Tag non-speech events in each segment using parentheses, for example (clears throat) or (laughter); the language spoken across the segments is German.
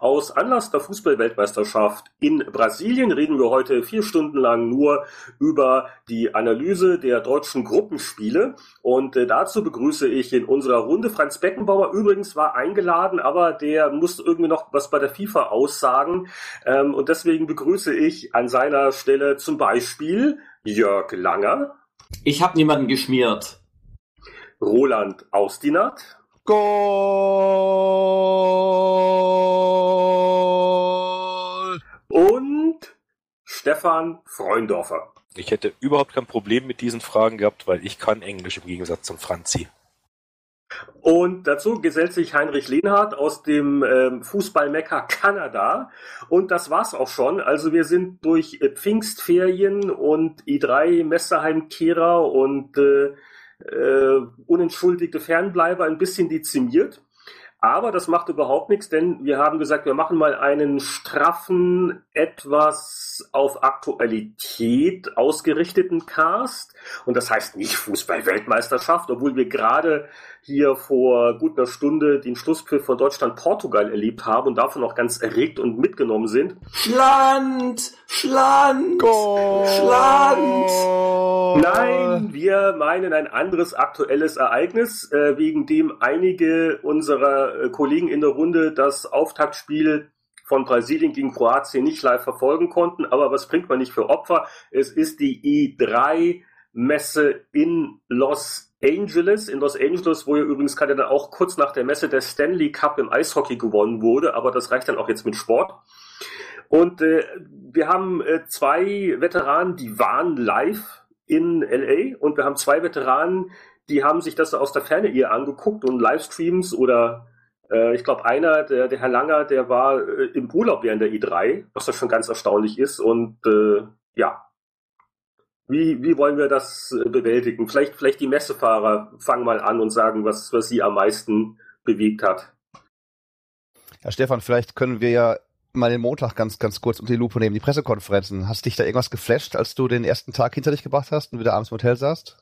Aus Anlass der Fußball-Weltmeisterschaft in Brasilien reden wir heute vier Stunden lang nur über die Analyse der deutschen Gruppenspiele. Und äh, dazu begrüße ich in unserer Runde Franz Beckenbauer. Übrigens war eingeladen, aber der musste irgendwie noch was bei der FIFA aussagen. Ähm, und deswegen begrüße ich an seiner Stelle zum Beispiel Jörg Langer. Ich habe niemanden geschmiert. Roland Austinat. Goal! Und Stefan Freundorfer. Ich hätte überhaupt kein Problem mit diesen Fragen gehabt, weil ich kann Englisch im Gegensatz zum Franzi. Und dazu gesellt sich Heinrich Lehnhardt aus dem ähm, Fußballmecker Kanada. Und das war's auch schon. Also wir sind durch äh, Pfingstferien und i3 Messerheimkehrer und äh, äh, unentschuldigte Fernbleiber ein bisschen dezimiert. Aber das macht überhaupt nichts, denn wir haben gesagt, wir machen mal einen straffen, etwas auf Aktualität ausgerichteten Cast. Und das heißt nicht Fußball-Weltmeisterschaft, obwohl wir gerade hier vor gut einer Stunde den Schlusspfiff von Deutschland-Portugal erlebt haben und davon auch ganz erregt und mitgenommen sind. Schland! Schland! Goal! Schland! Nein, wir meinen ein anderes aktuelles Ereignis, äh, wegen dem einige unserer äh, Kollegen in der Runde das Auftaktspiel von Brasilien gegen Kroatien nicht live verfolgen konnten. Aber was bringt man nicht für Opfer? Es ist die E3-Messe in Los Angeles, in Los Angeles, wo ja übrigens gerade dann auch kurz nach der Messe der Stanley Cup im Eishockey gewonnen wurde. Aber das reicht dann auch jetzt mit Sport. Und äh, wir haben äh, zwei Veteranen, die waren live in LA und wir haben zwei Veteranen, die haben sich das aus der Ferne ihr angeguckt und Livestreams oder äh, ich glaube einer, der, der Herr Langer, der war äh, im Urlaub während der E3, was ja schon ganz erstaunlich ist und äh, ja. Wie, wie wollen wir das äh, bewältigen? Vielleicht, vielleicht die Messefahrer fangen mal an und sagen, was, was sie am meisten bewegt hat. Ja, Stefan, vielleicht können wir ja mal den Montag ganz, ganz kurz unter die Lupe nehmen, die Pressekonferenzen. Hast dich da irgendwas geflasht, als du den ersten Tag hinter dich gebracht hast und wieder abends im Hotel saßt?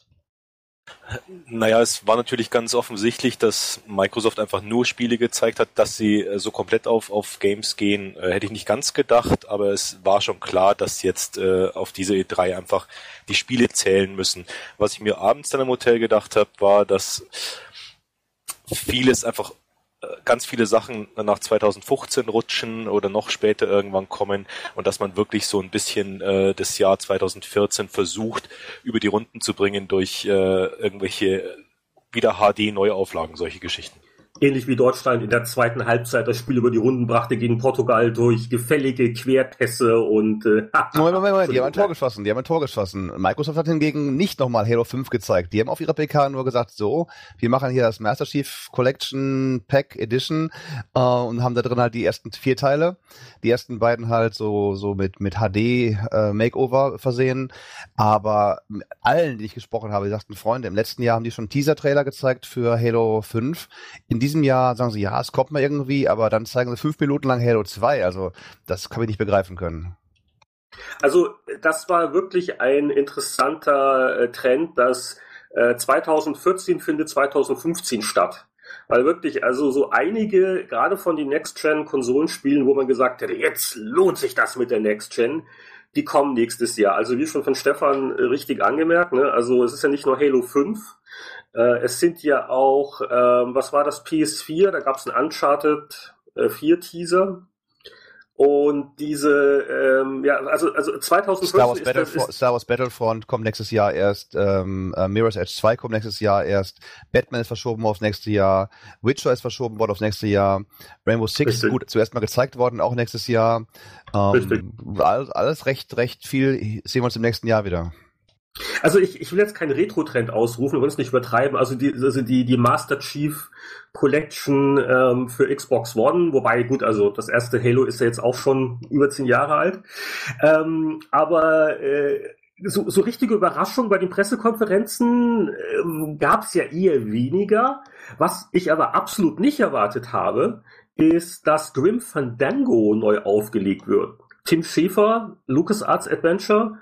Naja, es war natürlich ganz offensichtlich, dass Microsoft einfach nur Spiele gezeigt hat, dass sie äh, so komplett auf, auf Games gehen, äh, hätte ich nicht ganz gedacht, aber es war schon klar, dass jetzt äh, auf diese E3 einfach die Spiele zählen müssen. Was ich mir abends dann im Hotel gedacht habe, war, dass vieles einfach ganz viele Sachen nach 2015 rutschen oder noch später irgendwann kommen und dass man wirklich so ein bisschen äh, das Jahr 2014 versucht über die Runden zu bringen durch äh, irgendwelche wieder HD-Neuauflagen, solche Geschichten ähnlich wie Deutschland in der zweiten Halbzeit das Spiel über die Runden brachte gegen Portugal durch gefällige Querpässe und äh, (laughs) Moment, Moment, Moment, die haben ein Tor geschossen, die haben ein Tor geschossen. Microsoft hat hingegen nicht nochmal Halo 5 gezeigt. Die haben auf ihrer PK nur gesagt, so, wir machen hier das Master Chief Collection Pack Edition äh, und haben da drin halt die ersten vier Teile. Die ersten beiden halt so so mit mit HD äh, Makeover versehen, aber allen, die ich gesprochen habe, die sagten Freunde, im letzten Jahr haben die schon Teaser Trailer gezeigt für Halo 5. In diesem Jahr sagen sie, ja, es kommt mal irgendwie, aber dann zeigen sie fünf Minuten lang Halo 2. Also das kann ich nicht begreifen können. Also das war wirklich ein interessanter äh, Trend, dass äh, 2014 findet 2015 statt. Weil wirklich, also so einige, gerade von den Next-Gen-Konsolenspielen, wo man gesagt hätte, jetzt lohnt sich das mit der Next-Gen, die kommen nächstes Jahr. Also wie schon von Stefan äh, richtig angemerkt, ne? also es ist ja nicht nur Halo 5, äh, es sind ja auch, ähm, was war das, PS4, da gab es einen Uncharted äh, 4 Teaser. Und diese, ähm, ja, also, also 2014 Star Wars, Battlefront, Star Wars Battlefront kommt nächstes Jahr erst, ähm, äh, Mirror's Edge 2 kommt nächstes Jahr erst, Batman ist verschoben aufs nächste Jahr, Witcher ist verschoben worden aufs nächste Jahr, Rainbow Six Richtig. ist gut zuerst mal gezeigt worden, auch nächstes Jahr. Richtig. Ähm, alles, alles recht, recht viel sehen wir uns im nächsten Jahr wieder. Also ich, ich will jetzt keinen Retro-Trend ausrufen, wir wollen es nicht übertreiben. Also die, also die, die Master Chief Collection ähm, für Xbox One, wobei gut, also das erste Halo ist ja jetzt auch schon über zehn Jahre alt. Ähm, aber äh, so, so richtige Überraschung bei den Pressekonferenzen äh, gab es ja eher weniger. Was ich aber absolut nicht erwartet habe, ist, dass Grim Fandango neu aufgelegt wird. Tim Schäfer, LucasArts Adventure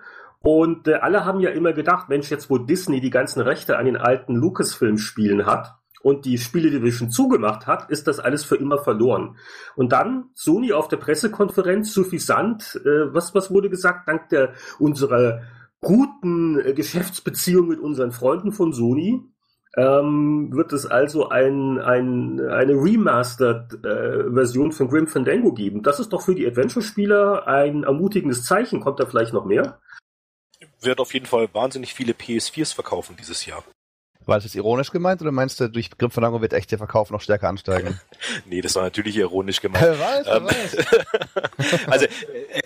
und äh, alle haben ja immer gedacht, Mensch, jetzt wo Disney die ganzen Rechte an den alten Lucasfilm-Spielen hat und die Spiele Division zugemacht hat, ist das alles für immer verloren. Und dann Sony auf der Pressekonferenz suffisant, äh, was, was wurde gesagt, dank der unserer guten äh, Geschäftsbeziehung mit unseren Freunden von Sony, ähm, wird es also ein, ein, eine Remastered-Version äh, von Grim Fandango geben. Das ist doch für die Adventure-Spieler ein ermutigendes Zeichen. Kommt da vielleicht noch mehr? Wird auf jeden Fall wahnsinnig viele PS4s verkaufen dieses Jahr. War das jetzt ironisch gemeint oder meinst du, durch Grim Fandango wird echt der Verkauf noch stärker ansteigen? (laughs) nee, das war natürlich ironisch gemeint. Wer weiß, wer ähm, weiß. (laughs) also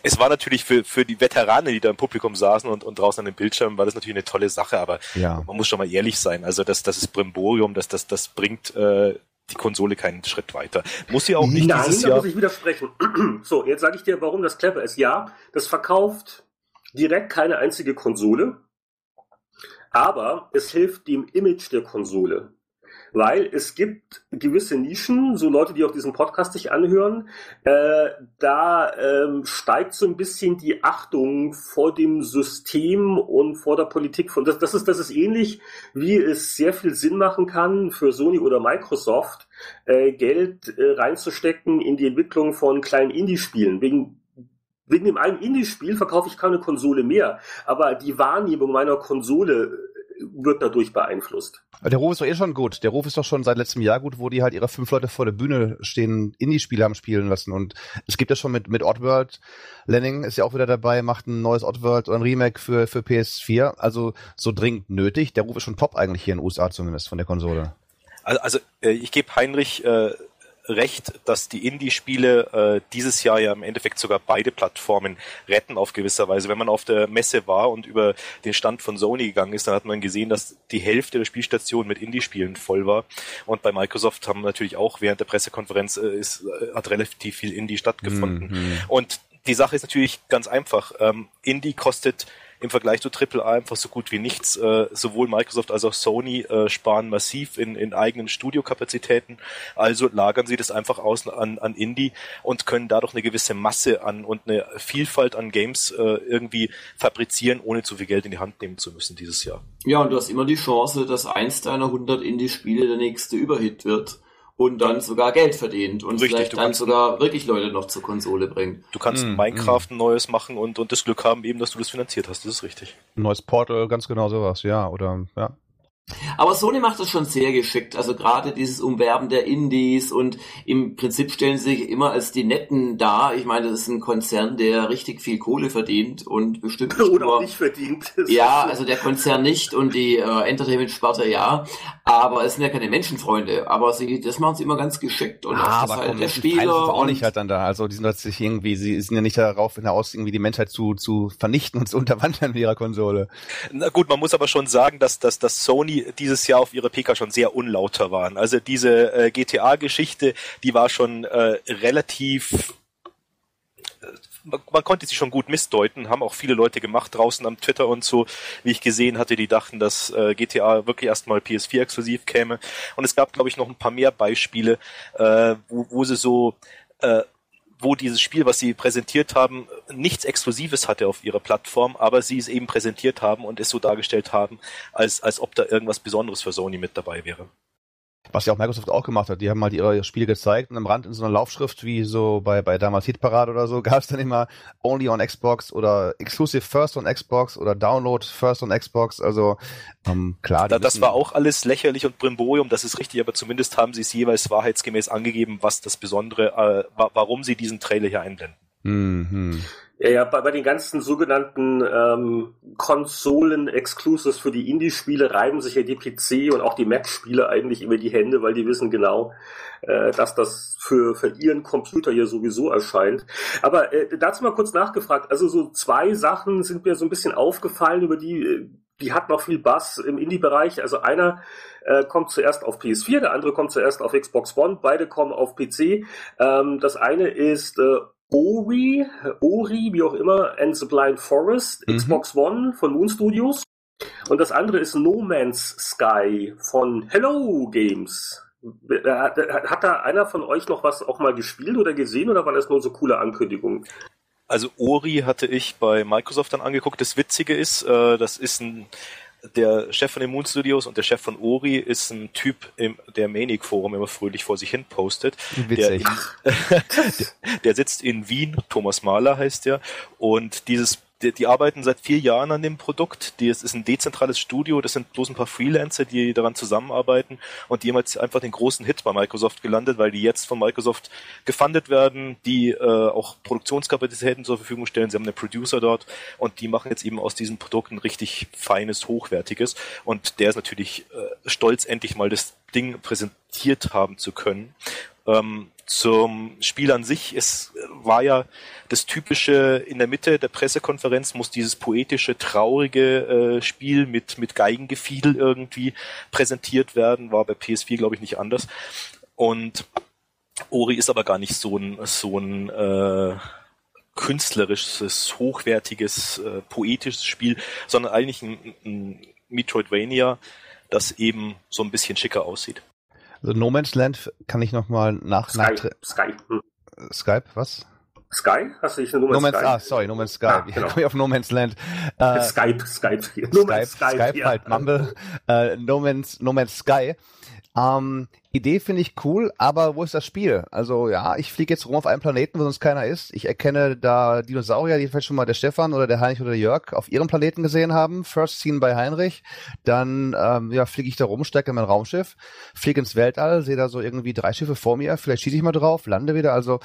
es war natürlich für, für die Veteranen, die da im Publikum saßen und, und draußen an den Bildschirmen, war das natürlich eine tolle Sache, aber ja. man muss schon mal ehrlich sein. Also das, das ist Brimborium, das, das, das bringt äh, die Konsole keinen Schritt weiter. Muss sie auch nicht Nein, dieses da Jahr. muss ich widersprechen. (clears throat) so, jetzt sage ich dir, warum das clever ist. Ja, das verkauft direkt keine einzige Konsole aber es hilft dem Image der Konsole. Weil es gibt gewisse Nischen, so Leute, die auch diesen Podcast sich anhören, äh, da ähm, steigt so ein bisschen die Achtung vor dem System und vor der Politik von. Das, das, ist, das ist ähnlich, wie es sehr viel Sinn machen kann für Sony oder Microsoft, äh, Geld äh, reinzustecken in die Entwicklung von kleinen Indie-Spielen. Wegen wegen dem einen Indie-Spiel verkaufe ich keine Konsole mehr, aber die Wahrnehmung meiner Konsole äh, wird dadurch beeinflusst. Der Ruf ist doch eh schon gut. Der Ruf ist doch schon seit letztem Jahr gut, wo die halt ihre fünf Leute vor der Bühne stehen, Indie-Spiele haben spielen lassen. Und es gibt ja schon mit, mit Oddworld, Lenning ist ja auch wieder dabei, macht ein neues Oddworld oder ein Remake für, für PS4. Also so dringend nötig. Der Ruf ist schon top eigentlich hier in den USA zumindest von der Konsole. Also, also äh, ich gebe Heinrich äh, recht, dass die Indie-Spiele äh, dieses Jahr ja im Endeffekt sogar beide Plattformen retten auf gewisser Weise. Wenn man auf der Messe war und über den Stand von Sony gegangen ist, dann hat man gesehen, dass die Hälfte der Spielstationen mit Indie-Spielen voll war. Und bei Microsoft haben natürlich auch während der Pressekonferenz äh, ist, äh, hat relativ viel Indie stattgefunden. Mhm. Und die Sache ist natürlich ganz einfach. Ähm, Indie kostet im Vergleich zu AAA einfach so gut wie nichts. Äh, sowohl Microsoft als auch Sony äh, sparen massiv in, in eigenen Studiokapazitäten. Also lagern sie das einfach aus an, an Indie und können dadurch eine gewisse Masse an und eine Vielfalt an Games äh, irgendwie fabrizieren, ohne zu viel Geld in die Hand nehmen zu müssen dieses Jahr. Ja, und du hast immer die Chance, dass eins deiner 100 Indie-Spiele der nächste Überhit wird und dann sogar Geld verdient und Richtig, vielleicht dann sogar wirklich Leute noch zur Konsole bringt. Du kannst mm, Minecraft mm. ein neues machen und, und das Glück haben eben, dass du das finanziert hast, das ist richtig. Ein neues Portal, ganz genau sowas, ja, oder, ja. Aber Sony macht das schon sehr geschickt. Also gerade dieses Umwerben der Indies und im Prinzip stellen sie sich immer als die Netten dar. Ich meine, das ist ein Konzern, der richtig viel Kohle verdient und bestimmt nicht Oder nur, nicht verdient. ja, also der Konzern nicht und die äh, Entertainment-Sparte ja. Aber es sind ja keine Menschenfreunde. Aber sie, das machen sie immer ganz geschickt und ah, das aber halt komm, der Spieler. auch nicht halt dann da. Also die sind tatsächlich irgendwie, sie sind ja nicht darauf hinaus, irgendwie die Menschheit zu, zu vernichten und zu unterwandern mit ihrer Konsole. Na gut, man muss aber schon sagen, dass, dass, dass Sony dieses Jahr auf ihrer PK schon sehr unlauter waren. Also diese äh, GTA-Geschichte, die war schon äh, relativ äh, man, konnte sie schon gut missdeuten, haben auch viele Leute gemacht draußen am Twitter und so, wie ich gesehen hatte, die dachten, dass äh, GTA wirklich erstmal PS4 exklusiv käme. Und es gab, glaube ich, noch ein paar mehr Beispiele, äh, wo, wo sie so äh, wo dieses Spiel, was sie präsentiert haben, nichts Exklusives hatte auf ihrer Plattform, aber sie es eben präsentiert haben und es so dargestellt haben, als, als ob da irgendwas Besonderes für Sony mit dabei wäre. Was ja auch Microsoft auch gemacht hat. Die haben mal ihre Spiele gezeigt und am Rand in so einer Laufschrift wie so bei, bei damals Hitparade oder so (laughs) gab es dann immer Only on Xbox oder Exclusive First on Xbox oder Download First on Xbox. Also ähm, klar. Da, das war auch alles lächerlich und Brimborium, das ist richtig, aber zumindest haben sie es jeweils wahrheitsgemäß angegeben, was das Besondere, äh, warum sie diesen Trailer hier einblenden. Mhm. Ja, ja, bei, bei den ganzen sogenannten ähm, Konsolen-Exclusives für die Indie-Spiele reiben sich ja die PC und auch die Mac-Spiele eigentlich über die Hände, weil die wissen genau, äh, dass das für, für ihren Computer hier sowieso erscheint. Aber äh, dazu mal kurz nachgefragt. Also so zwei Sachen sind mir so ein bisschen aufgefallen, über die, äh, die hat noch viel Bass im Indie-Bereich. Also einer äh, kommt zuerst auf PS4, der andere kommt zuerst auf Xbox One, beide kommen auf PC. Ähm, das eine ist äh, Ori, Ori, wie auch immer, and the Blind Forest, Mhm. Xbox One von Moon Studios. Und das andere ist No Man's Sky von Hello Games. Hat, hat da einer von euch noch was auch mal gespielt oder gesehen oder waren das nur so coole Ankündigungen? Also Ori hatte ich bei Microsoft dann angeguckt. Das Witzige ist, äh, das ist ein der Chef von den Moon Studios und der Chef von Ori ist ein Typ im der Manic Forum immer fröhlich vor sich hin postet. Der, in, (laughs) der sitzt in Wien, Thomas Mahler heißt der, und dieses die, die arbeiten seit vier Jahren an dem Produkt. Die, es ist ein dezentrales Studio, das sind bloß ein paar Freelancer, die daran zusammenarbeiten und die haben jetzt einfach den großen Hit bei Microsoft gelandet, weil die jetzt von Microsoft gefundet werden, die äh, auch Produktionskapazitäten zur Verfügung stellen. Sie haben einen Producer dort und die machen jetzt eben aus diesem Produkt ein richtig feines, hochwertiges und der ist natürlich äh, stolz, endlich mal das Ding präsentiert haben zu können. Ähm, zum Spiel an sich, es war ja das typische, in der Mitte der Pressekonferenz muss dieses poetische, traurige äh, Spiel mit, mit Geigengefiedel irgendwie präsentiert werden, war bei PS4 glaube ich nicht anders. Und Ori ist aber gar nicht so ein, so ein äh, künstlerisches, hochwertiges, äh, poetisches Spiel, sondern eigentlich ein, ein Metroidvania, das eben so ein bisschen schicker aussieht. Also No Man's Land kann ich nochmal nach, Sky. nach Sky. Hm. Skype, was? Sky? Hast du nicht eine Nummer No Man's, Sky? ah, sorry, No Man's Sky. Ah, genau. (laughs) komme ich auf No Man's Land? Äh, (laughs) (laughs) Skype, Skype. Skype, Nummer Skype, ja. halt, Mumble, äh, no, Man's, no Man's Sky. Ähm, Idee finde ich cool, aber wo ist das Spiel? Also ja, ich fliege jetzt rum auf einem Planeten, wo sonst keiner ist. Ich erkenne da Dinosaurier, die vielleicht schon mal der Stefan oder der Heinrich oder der Jörg auf ihrem Planeten gesehen haben. First Scene bei Heinrich. Dann ähm, ja, fliege ich da rum, steige in mein Raumschiff, fliege ins Weltall, sehe da so irgendwie drei Schiffe vor mir, vielleicht schieße ich mal drauf, lande wieder. Also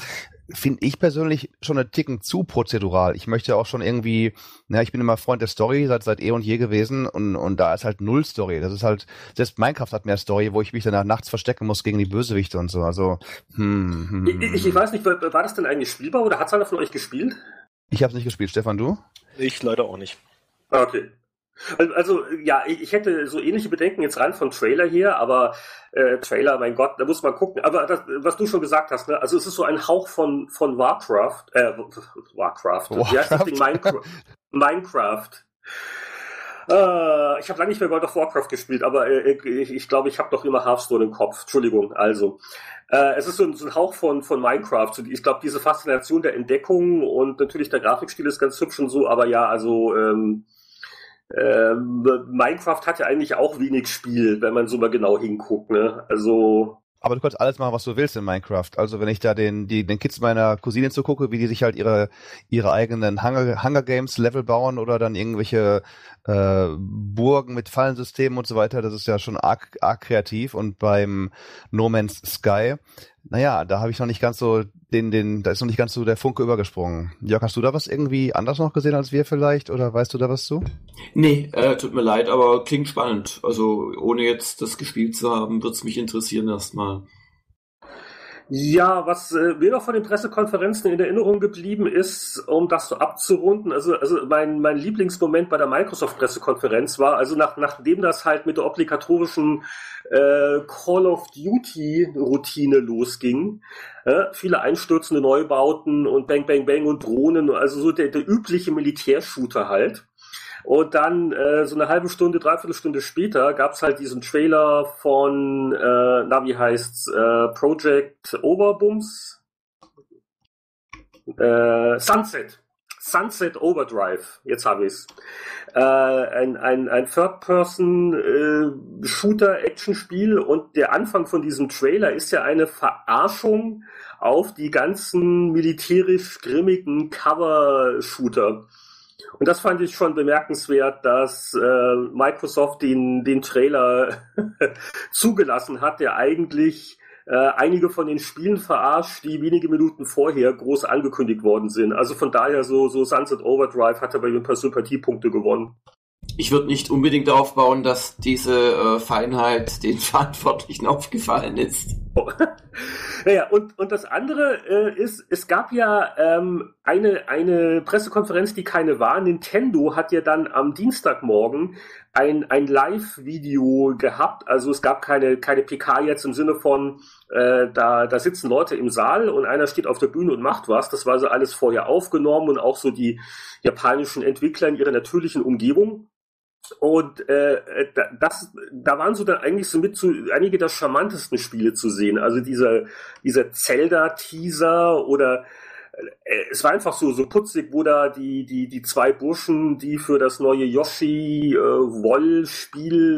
finde ich persönlich schon einen Ticken zu prozedural. Ich möchte auch schon irgendwie, na, ich bin immer Freund der Story seit seit eh und je gewesen und und da ist halt null Story. Das ist halt selbst Minecraft hat mehr Story, wo ich mich danach nachts verstecken muss gegen die Bösewichte und so. Also hm, hm, Ich, ich, weiß nicht, war, war das denn eigentlich spielbar oder hat es einer von euch gespielt? ich habe nicht gespielt, Stefan, du? Ich leider auch nicht. Ah, Okay. Also, ja, ich hätte so ähnliche Bedenken jetzt rein von Trailer her, aber äh, Trailer, mein Gott, da muss man gucken. Aber das, was du schon gesagt hast, ne? also es ist so ein Hauch von von Warcraft, äh, Warcraft, Wie heißt das Ding? Minecraft. Minecraft. Äh, ich habe lange nicht mehr World of Warcraft gespielt, aber äh, ich, ich glaube, ich habe doch immer Hearthstone im Kopf. Entschuldigung, also. Äh, es ist so ein, so ein Hauch von, von Minecraft. So, Ich glaube, diese Faszination der Entdeckung und natürlich der Grafikstil ist ganz hübsch und so, aber ja, also ähm, ähm, Minecraft hat ja eigentlich auch wenig Spiel, wenn man so mal genau hinguckt. Ne? Also Aber du kannst alles machen, was du willst in Minecraft. Also wenn ich da den, die, den Kids meiner Cousine zugucke, wie die sich halt ihre, ihre eigenen Hunger, Hunger Games Level bauen oder dann irgendwelche äh, Burgen mit Fallensystemen und so weiter, das ist ja schon arg, arg kreativ. Und beim No Man's Sky, naja, da habe ich noch nicht ganz so den, den, da ist noch nicht ganz so der Funke übergesprungen. Jörg, hast du da was irgendwie anders noch gesehen als wir vielleicht? Oder weißt du da was zu? Nee, äh, tut mir leid, aber klingt spannend. Also ohne jetzt das gespielt zu haben, wird's mich interessieren erstmal. Ja, was äh, mir noch von den Pressekonferenzen in Erinnerung geblieben ist, um das so abzurunden, also, also mein, mein Lieblingsmoment bei der Microsoft-Pressekonferenz war, also nach, nachdem das halt mit der obligatorischen äh, Call of Duty-Routine losging, äh, viele einstürzende Neubauten und Bang Bang Bang und Drohnen, also so der, der übliche Militärshooter halt. Und dann äh, so eine halbe Stunde, dreiviertel Stunde später gab's halt diesen Trailer von, äh, na wie heißt's, äh, Project Overbums? Äh, Sunset. Sunset Overdrive, jetzt habe ich's. Äh, ein ein, ein Third-Person-Shooter-Action-Spiel und der Anfang von diesem Trailer ist ja eine Verarschung auf die ganzen militärisch grimmigen Cover-Shooter. Und das fand ich schon bemerkenswert, dass äh, Microsoft den, den Trailer (laughs) zugelassen hat, der eigentlich äh, einige von den Spielen verarscht, die wenige Minuten vorher groß angekündigt worden sind. Also von daher so, so Sunset Overdrive hat er bei mir ein paar Sympathiepunkte gewonnen. Ich würde nicht unbedingt darauf bauen, dass diese äh, Feinheit (laughs) den Verantwortlichen aufgefallen ist. (laughs) Naja, und, und das andere äh, ist, es gab ja ähm, eine, eine Pressekonferenz, die keine war. Nintendo hat ja dann am Dienstagmorgen ein, ein Live-Video gehabt. Also es gab keine, keine PK jetzt im Sinne von, äh, da, da sitzen Leute im Saal und einer steht auf der Bühne und macht was. Das war so alles vorher aufgenommen und auch so die japanischen Entwickler in ihrer natürlichen Umgebung. Und äh, das, da waren so dann eigentlich so mit zu einige der charmantesten Spiele zu sehen. Also dieser, dieser Zelda-Teaser oder äh, es war einfach so, so putzig, wo da die, die, die zwei Burschen, die für das neue Yoshi äh,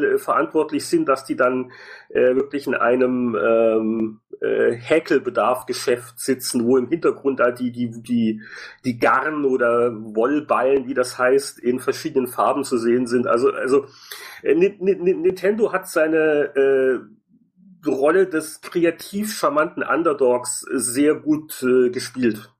äh, verantwortlich sind, dass die dann äh, wirklich in einem ähm, äh, Häkelbedarf-Geschäft sitzen, wo im Hintergrund da die, die, die, die Garn oder Wollballen, wie das heißt, in verschiedenen Farben zu sehen sind. Also, also äh, Nintendo hat seine äh, Rolle des kreativ charmanten Underdogs sehr gut äh, gespielt.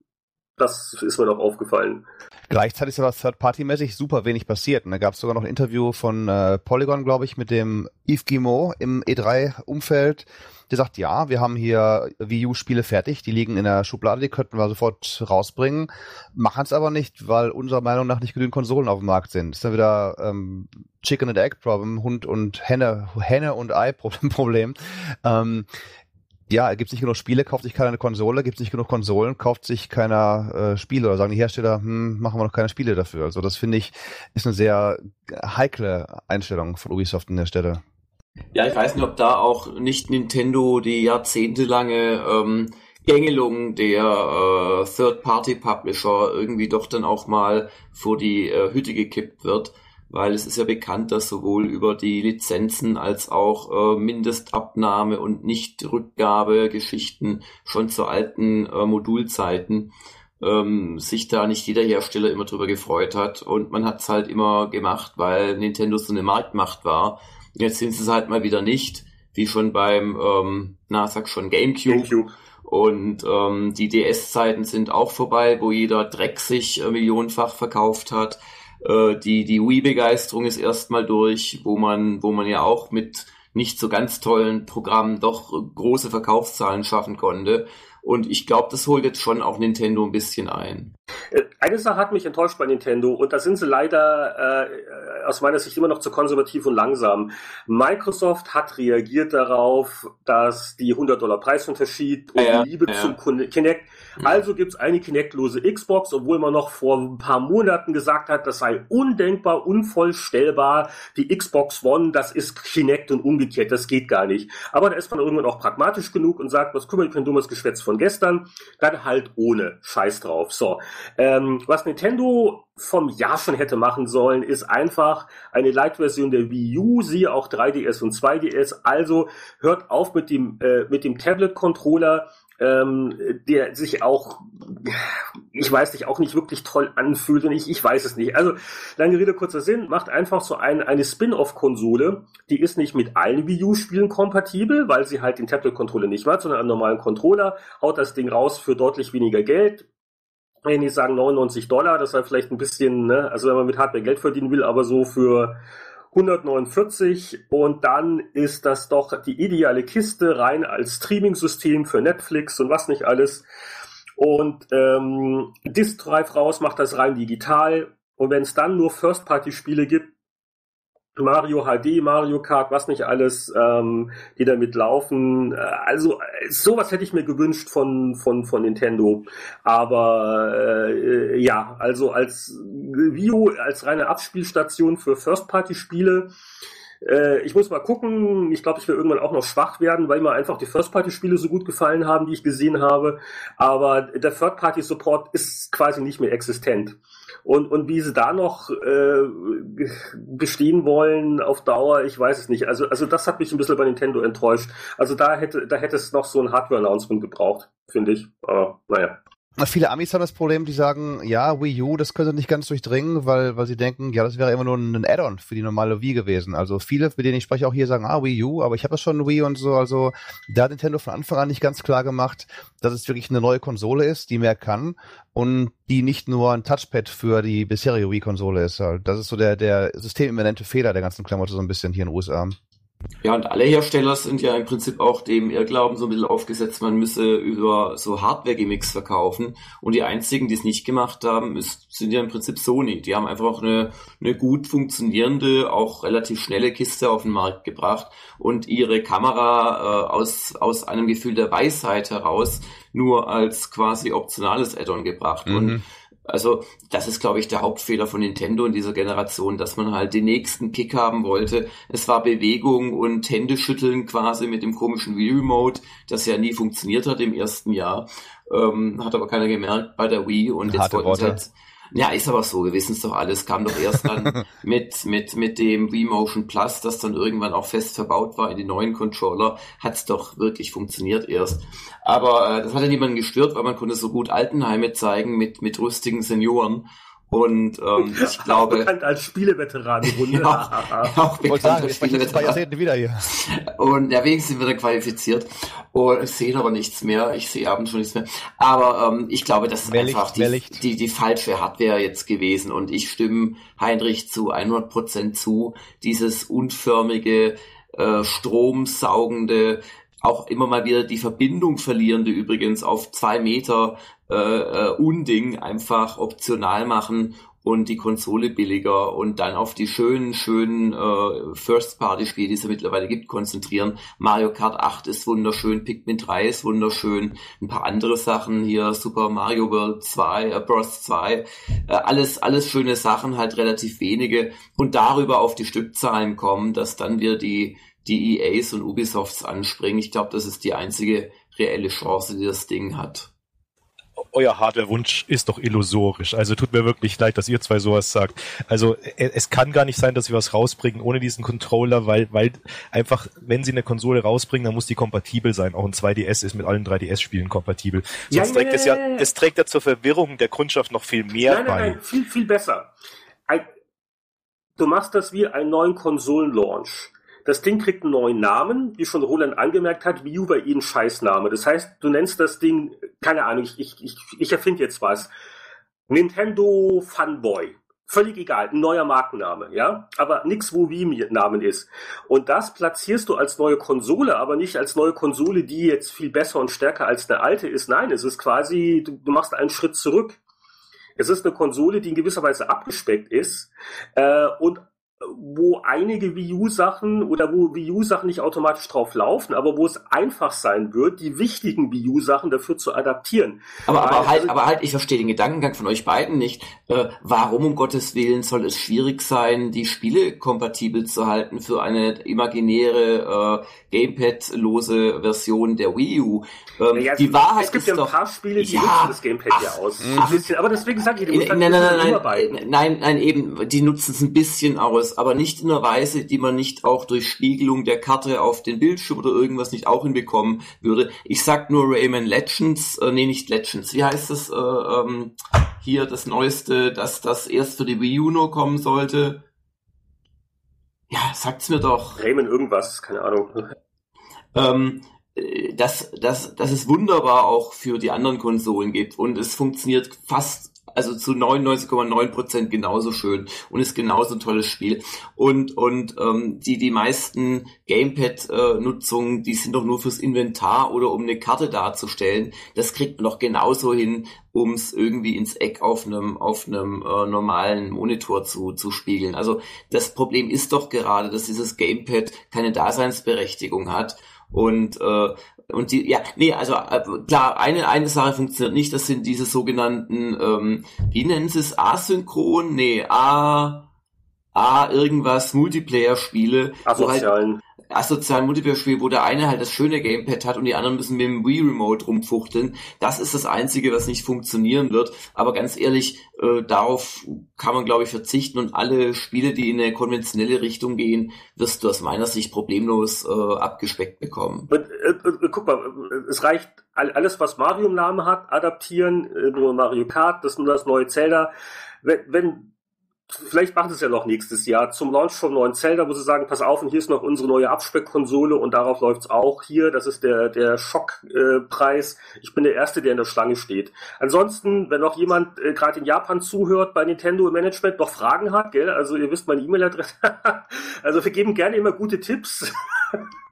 Das ist mir noch aufgefallen. Gleichzeitig ist aber Third-Party-mäßig super wenig passiert. Und da gab es sogar noch ein Interview von äh, Polygon, glaube ich, mit dem Yves Guillemot im E3-Umfeld. Der sagt, ja, wir haben hier Wii U-Spiele fertig, die liegen in der Schublade, die könnten wir sofort rausbringen, machen es aber nicht, weil unserer Meinung nach nicht genügend Konsolen auf dem Markt sind. Das ist dann wieder ähm, Chicken and Egg Problem, Hund und Henne, Henne und Ei Problem. (laughs) Ähm, ja, gibt es nicht genug Spiele, kauft sich keiner eine Konsole, gibt es nicht genug Konsolen, kauft sich keiner äh, Spiele oder sagen die Hersteller, hm, machen wir noch keine Spiele dafür. Also das finde ich ist eine sehr heikle Einstellung von Ubisoft an der Stelle. Ja, ich weiß nicht, ob da auch nicht Nintendo die jahrzehntelange ähm, Gängelung der äh, Third-Party-Publisher irgendwie doch dann auch mal vor die äh, Hütte gekippt wird weil es ist ja bekannt, dass sowohl über die Lizenzen als auch äh, Mindestabnahme und Nichtrückgabe-Geschichten schon zu alten äh, Modulzeiten ähm, sich da nicht jeder Hersteller immer drüber gefreut hat und man hat es halt immer gemacht, weil Nintendo so eine Marktmacht war. Jetzt sind sie es halt mal wieder nicht, wie schon beim, ähm, na sag schon Gamecube. Gamecube. Und ähm, die DS-Zeiten sind auch vorbei, wo jeder Dreck sich äh, millionenfach verkauft hat. Äh, die die Wii-Begeisterung ist erstmal durch, wo man, wo man ja auch mit nicht so ganz tollen Programmen doch große Verkaufszahlen schaffen konnte. Und ich glaube, das holt jetzt schon auch Nintendo ein bisschen ein. Äh, eine Sache hat mich enttäuscht bei Nintendo und da sind sie leider äh, aus meiner Sicht immer noch zu konservativ und langsam. Microsoft hat reagiert darauf, dass die 100 Dollar Preisunterschied und ja, Liebe ja. zum Kinect also gibt's eine Kinect-lose Xbox, obwohl man noch vor ein paar Monaten gesagt hat, das sei undenkbar, unvollstellbar. Die Xbox One, das ist Kinect und umgekehrt, das geht gar nicht. Aber da ist man irgendwann auch pragmatisch genug und sagt, was kümmert mich ein dummes Geschwätz von gestern? Dann halt ohne. Scheiß drauf. So. Ähm, was Nintendo vom Jahr schon hätte machen sollen, ist einfach eine Light-Version der Wii U, siehe auch 3DS und 2DS. Also hört auf mit dem, äh, mit dem Tablet-Controller ähm, der sich auch, ich weiß nicht, auch nicht wirklich toll anfühlt und ich, ich weiß es nicht. Also, lange Rede, kurzer Sinn, macht einfach so ein, eine Spin-off-Konsole, die ist nicht mit allen Wii U-Spielen kompatibel, weil sie halt den Tablet-Controller nicht macht, sondern einen normalen Controller, haut das Ding raus für deutlich weniger Geld, wenn ich sagen 99 Dollar, das ist halt vielleicht ein bisschen, ne, also wenn man mit Hardware Geld verdienen will, aber so für 149 und dann ist das doch die ideale Kiste rein als Streaming-System für Netflix und was nicht alles. Und ähm, Disk Drive raus macht das rein digital. Und wenn es dann nur First-Party-Spiele gibt, Mario HD, Mario Kart, was nicht alles, ähm, die damit laufen. Äh, also sowas hätte ich mir gewünscht von von von Nintendo. Aber äh, ja, also als Wii U als reine Abspielstation für First-Party-Spiele äh, ich muss mal gucken. Ich glaube, ich werde irgendwann auch noch schwach werden, weil mir einfach die First-Party-Spiele so gut gefallen haben, die ich gesehen habe. Aber der Third-Party-Support ist quasi nicht mehr existent. Und, und wie sie da noch äh, bestehen wollen auf Dauer, ich weiß es nicht. Also, also das hat mich ein bisschen bei Nintendo enttäuscht. Also da hätte, da hätte es noch so ein Hardware-Announcement gebraucht, finde ich. Aber naja. Viele Amis haben das Problem, die sagen, ja, Wii U, das könnte nicht ganz durchdringen, weil, weil sie denken, ja, das wäre immer nur ein Add-on für die normale Wii gewesen. Also viele, mit denen ich spreche, auch hier sagen, ah, Wii U, aber ich habe das schon Wii und so. Also da hat Nintendo von Anfang an nicht ganz klar gemacht, dass es wirklich eine neue Konsole ist, die mehr kann und die nicht nur ein Touchpad für die bisherige Wii-Konsole ist. Das ist so der, der systemimmanente Fehler der ganzen Klamotte so ein bisschen hier in den USA. Ja, und alle Hersteller sind ja im Prinzip auch dem Irrglauben so ein bisschen aufgesetzt, man müsse über so Hardware-Gimmicks verkaufen. Und die einzigen, die es nicht gemacht haben, ist, sind ja im Prinzip Sony. Die haben einfach auch eine, eine gut funktionierende, auch relativ schnelle Kiste auf den Markt gebracht und ihre Kamera äh, aus, aus einem Gefühl der Weisheit heraus nur als quasi optionales Add-on gebracht. Mhm. Und also das ist, glaube ich, der Hauptfehler von Nintendo in dieser Generation, dass man halt den nächsten Kick haben wollte. Es war Bewegung und Händeschütteln quasi mit dem komischen Wii Remote, das ja nie funktioniert hat im ersten Jahr. Ähm, hat aber keiner gemerkt bei der Wii und jetzt wollten sie halt ja, ist aber so, wir wissen es doch alles, kam doch erst dann (laughs) mit, mit, mit dem Wii Motion Plus, das dann irgendwann auch fest verbaut war in die neuen Controller, hat es doch wirklich funktioniert erst. Aber äh, das hat ja niemanden gestört, weil man konnte so gut Altenheime zeigen mit, mit rüstigen Senioren und ähm, (laughs) ich glaube. bekannt als (laughs) Spieleveteran. ja, auch bekannt sagen, als Spieleveteran. wieder hier. Und ja, wenigstens wird er qualifiziert. Und ich sehe aber nichts mehr. Ich sehe abends schon nichts mehr. Aber ähm, ich glaube, das ist Wehrlicht, einfach die, die, die falsche Hardware jetzt gewesen. Und ich stimme Heinrich zu 100% zu. Dieses unförmige, äh, stromsaugende, auch immer mal wieder die Verbindung verlierende übrigens auf zwei Meter äh, äh, Unding einfach optional machen und die Konsole billiger und dann auf die schönen, schönen äh, First-Party-Spiele, die es ja mittlerweile gibt, konzentrieren. Mario Kart 8 ist wunderschön, Pikmin 3 ist wunderschön, ein paar andere Sachen hier, Super Mario World 2, äh, Bros 2, äh, alles, alles schöne Sachen, halt relativ wenige und darüber auf die Stückzahlen kommen, dass dann wir die, die EAs und Ubisofts anspringen. Ich glaube, das ist die einzige reelle Chance, die das Ding hat euer Hardware-Wunsch ist doch illusorisch. Also tut mir wirklich leid, dass ihr zwei sowas sagt. Also e, es kann gar nicht sein, dass wir was rausbringen ohne diesen Controller, weil, weil einfach, wenn sie eine Konsole rausbringen, dann muss die kompatibel sein. Auch ein 2DS ist mit allen 3DS-Spielen kompatibel. Sonst ja, trägt es ja, es trägt ja zur Verwirrung der Kundschaft noch viel mehr nein, nein, bei. Nein, viel, viel besser. du machst das wie einen neuen Konsolenlaunch. Das Ding kriegt einen neuen Namen, wie schon Roland angemerkt hat, Wii U eh ein Scheißname. Das heißt, du nennst das Ding, keine Ahnung, ich, ich, ich, ich erfinde jetzt was. Nintendo Funboy. Völlig egal, ein neuer Markenname, ja, aber nix, wo Wii-Namen ist. Und das platzierst du als neue Konsole, aber nicht als neue Konsole, die jetzt viel besser und stärker als eine alte ist. Nein, es ist quasi, du, du machst einen Schritt zurück. Es ist eine Konsole, die in gewisser Weise abgespeckt ist äh, und wo einige Wii U-Sachen oder wo Wii U-Sachen nicht automatisch drauf laufen, aber wo es einfach sein wird, die wichtigen Wii U-Sachen dafür zu adaptieren. Aber, aber halt, aber halt, ich verstehe den Gedankengang von euch beiden nicht. Äh, warum um Gottes Willen soll es schwierig sein, die Spiele kompatibel zu halten für eine imaginäre äh, Gamepad-lose Version der Wii U? Ähm, ja, die Wahrheit es gibt ja ein paar Spiele, die ja, nutzen das Gamepad ach, ja aus. Ach, aber deswegen sage ich, die nein, nein, nein, nein, nein, nein, eben, die nutzen es ein bisschen aus, aber nicht in einer Weise, die man nicht auch durch Spiegelung der Karte auf den Bildschirm oder irgendwas nicht auch hinbekommen würde. Ich sag nur Rayman Legends, äh, nee, nicht Legends, wie heißt das, äh, ähm, hier das Neueste, dass das erst für die Wii U nur kommen sollte. Ja, sagt's mir doch. Rayman irgendwas, keine Ahnung. (laughs) Ähm, dass, dass, dass es wunderbar auch für die anderen Konsolen gibt und es funktioniert fast also zu 99,9 Prozent genauso schön und ist genauso ein tolles Spiel. Und, und ähm, die, die meisten Gamepad-Nutzungen, die sind doch nur fürs Inventar oder um eine Karte darzustellen. Das kriegt man doch genauso hin, um es irgendwie ins Eck auf einem auf einem äh, normalen Monitor zu, zu spiegeln. Also das Problem ist doch gerade, dass dieses Gamepad keine Daseinsberechtigung hat und äh, und die ja nee also äh, klar eine eine Sache funktioniert nicht das sind diese sogenannten ähm, wie nennen sie es? Asynchron? Nee a a irgendwas Multiplayer Spiele asozialen. halt, asozialen Multiplayer-Spiel, wo der eine halt das schöne Gamepad hat und die anderen müssen mit dem Wii Remote rumfuchteln. Das ist das Einzige, was nicht funktionieren wird. Aber ganz ehrlich, äh, darauf kann man, glaube ich, verzichten und alle Spiele, die in eine konventionelle Richtung gehen, wirst du aus meiner Sicht problemlos äh, abgespeckt bekommen. Und, äh, äh guck mal, es reicht alles, was Mario im Namen hat, adaptieren, äh, nur Mario Kart, das nur das neue Zelda. Wenn, wenn vielleicht macht es ja noch nächstes Jahr zum Launch vom neuen Zelda, wo sie sagen, pass auf, und hier ist noch unsere neue Abspeckkonsole und darauf läuft's auch hier. Das ist der, der Schockpreis. Äh, ich bin der Erste, der in der Schlange steht. Ansonsten, wenn noch jemand äh, gerade in Japan zuhört bei Nintendo Management, noch Fragen hat, gell? also ihr wisst meine E-Mail-Adresse. (laughs) also wir geben gerne immer gute Tipps. (laughs)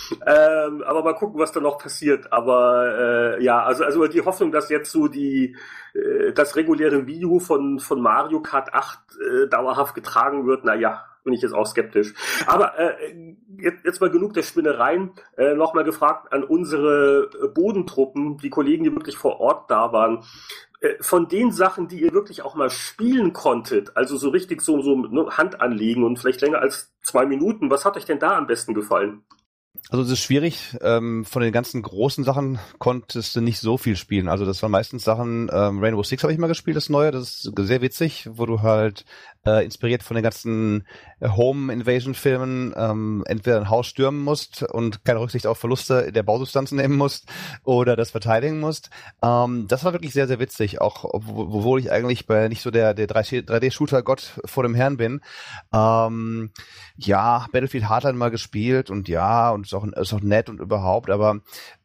(laughs) ähm, aber mal gucken, was da noch passiert. Aber äh, ja, also also die Hoffnung, dass jetzt so die äh, das reguläre Video von von Mario Kart 8 äh, dauerhaft getragen wird, na ja, bin ich jetzt auch skeptisch. Aber äh, jetzt, jetzt mal genug der Spinnereien. Äh, Nochmal gefragt an unsere Bodentruppen, die Kollegen, die wirklich vor Ort da waren. Äh, von den Sachen, die ihr wirklich auch mal spielen konntet, also so richtig so, so ne, Hand anlegen und vielleicht länger als zwei Minuten, was hat euch denn da am besten gefallen? Also es ist schwierig. Ähm, von den ganzen großen Sachen konntest du nicht so viel spielen. Also das waren meistens Sachen. Ähm, Rainbow Six habe ich mal gespielt, das neue. Das ist sehr witzig, wo du halt äh, inspiriert von den ganzen äh, Home Invasion Filmen ähm, entweder ein Haus stürmen musst und keine Rücksicht auf Verluste der Bausubstanz nehmen musst oder das verteidigen musst. Ähm, das war wirklich sehr sehr witzig. Auch obwohl ich eigentlich bei nicht so der der 3D Shooter Gott vor dem Herrn bin. Ähm, ja, Battlefield Hardline mal gespielt und ja und auch, ist auch nett und überhaupt, aber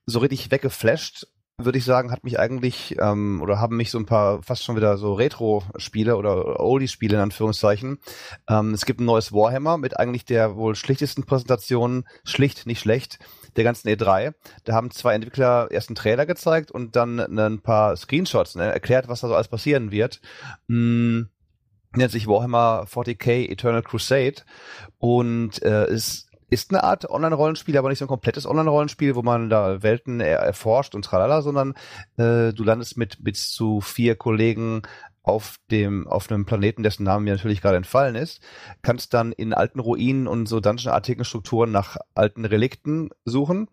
so richtig weggeflasht würde ich sagen, hat mich eigentlich ähm, oder haben mich so ein paar fast schon wieder so Retro-Spiele oder Oldie-Spiele in Anführungszeichen. Ähm, es gibt ein neues Warhammer mit eigentlich der wohl schlichtesten Präsentation, schlicht, nicht schlecht, der ganzen E3. Da haben zwei Entwickler erst einen Trailer gezeigt und dann ein paar Screenshots ne, erklärt, was da so alles passieren wird. Hm, nennt sich Warhammer 40k Eternal Crusade und äh, ist ist eine Art Online-Rollenspiel, aber nicht so ein komplettes Online-Rollenspiel, wo man da Welten erforscht und tralala, sondern äh, du landest mit bis zu vier Kollegen auf dem auf einem Planeten, dessen Name mir natürlich gerade entfallen ist, kannst dann in alten Ruinen und so Dungeon-artigen Strukturen nach alten Relikten suchen.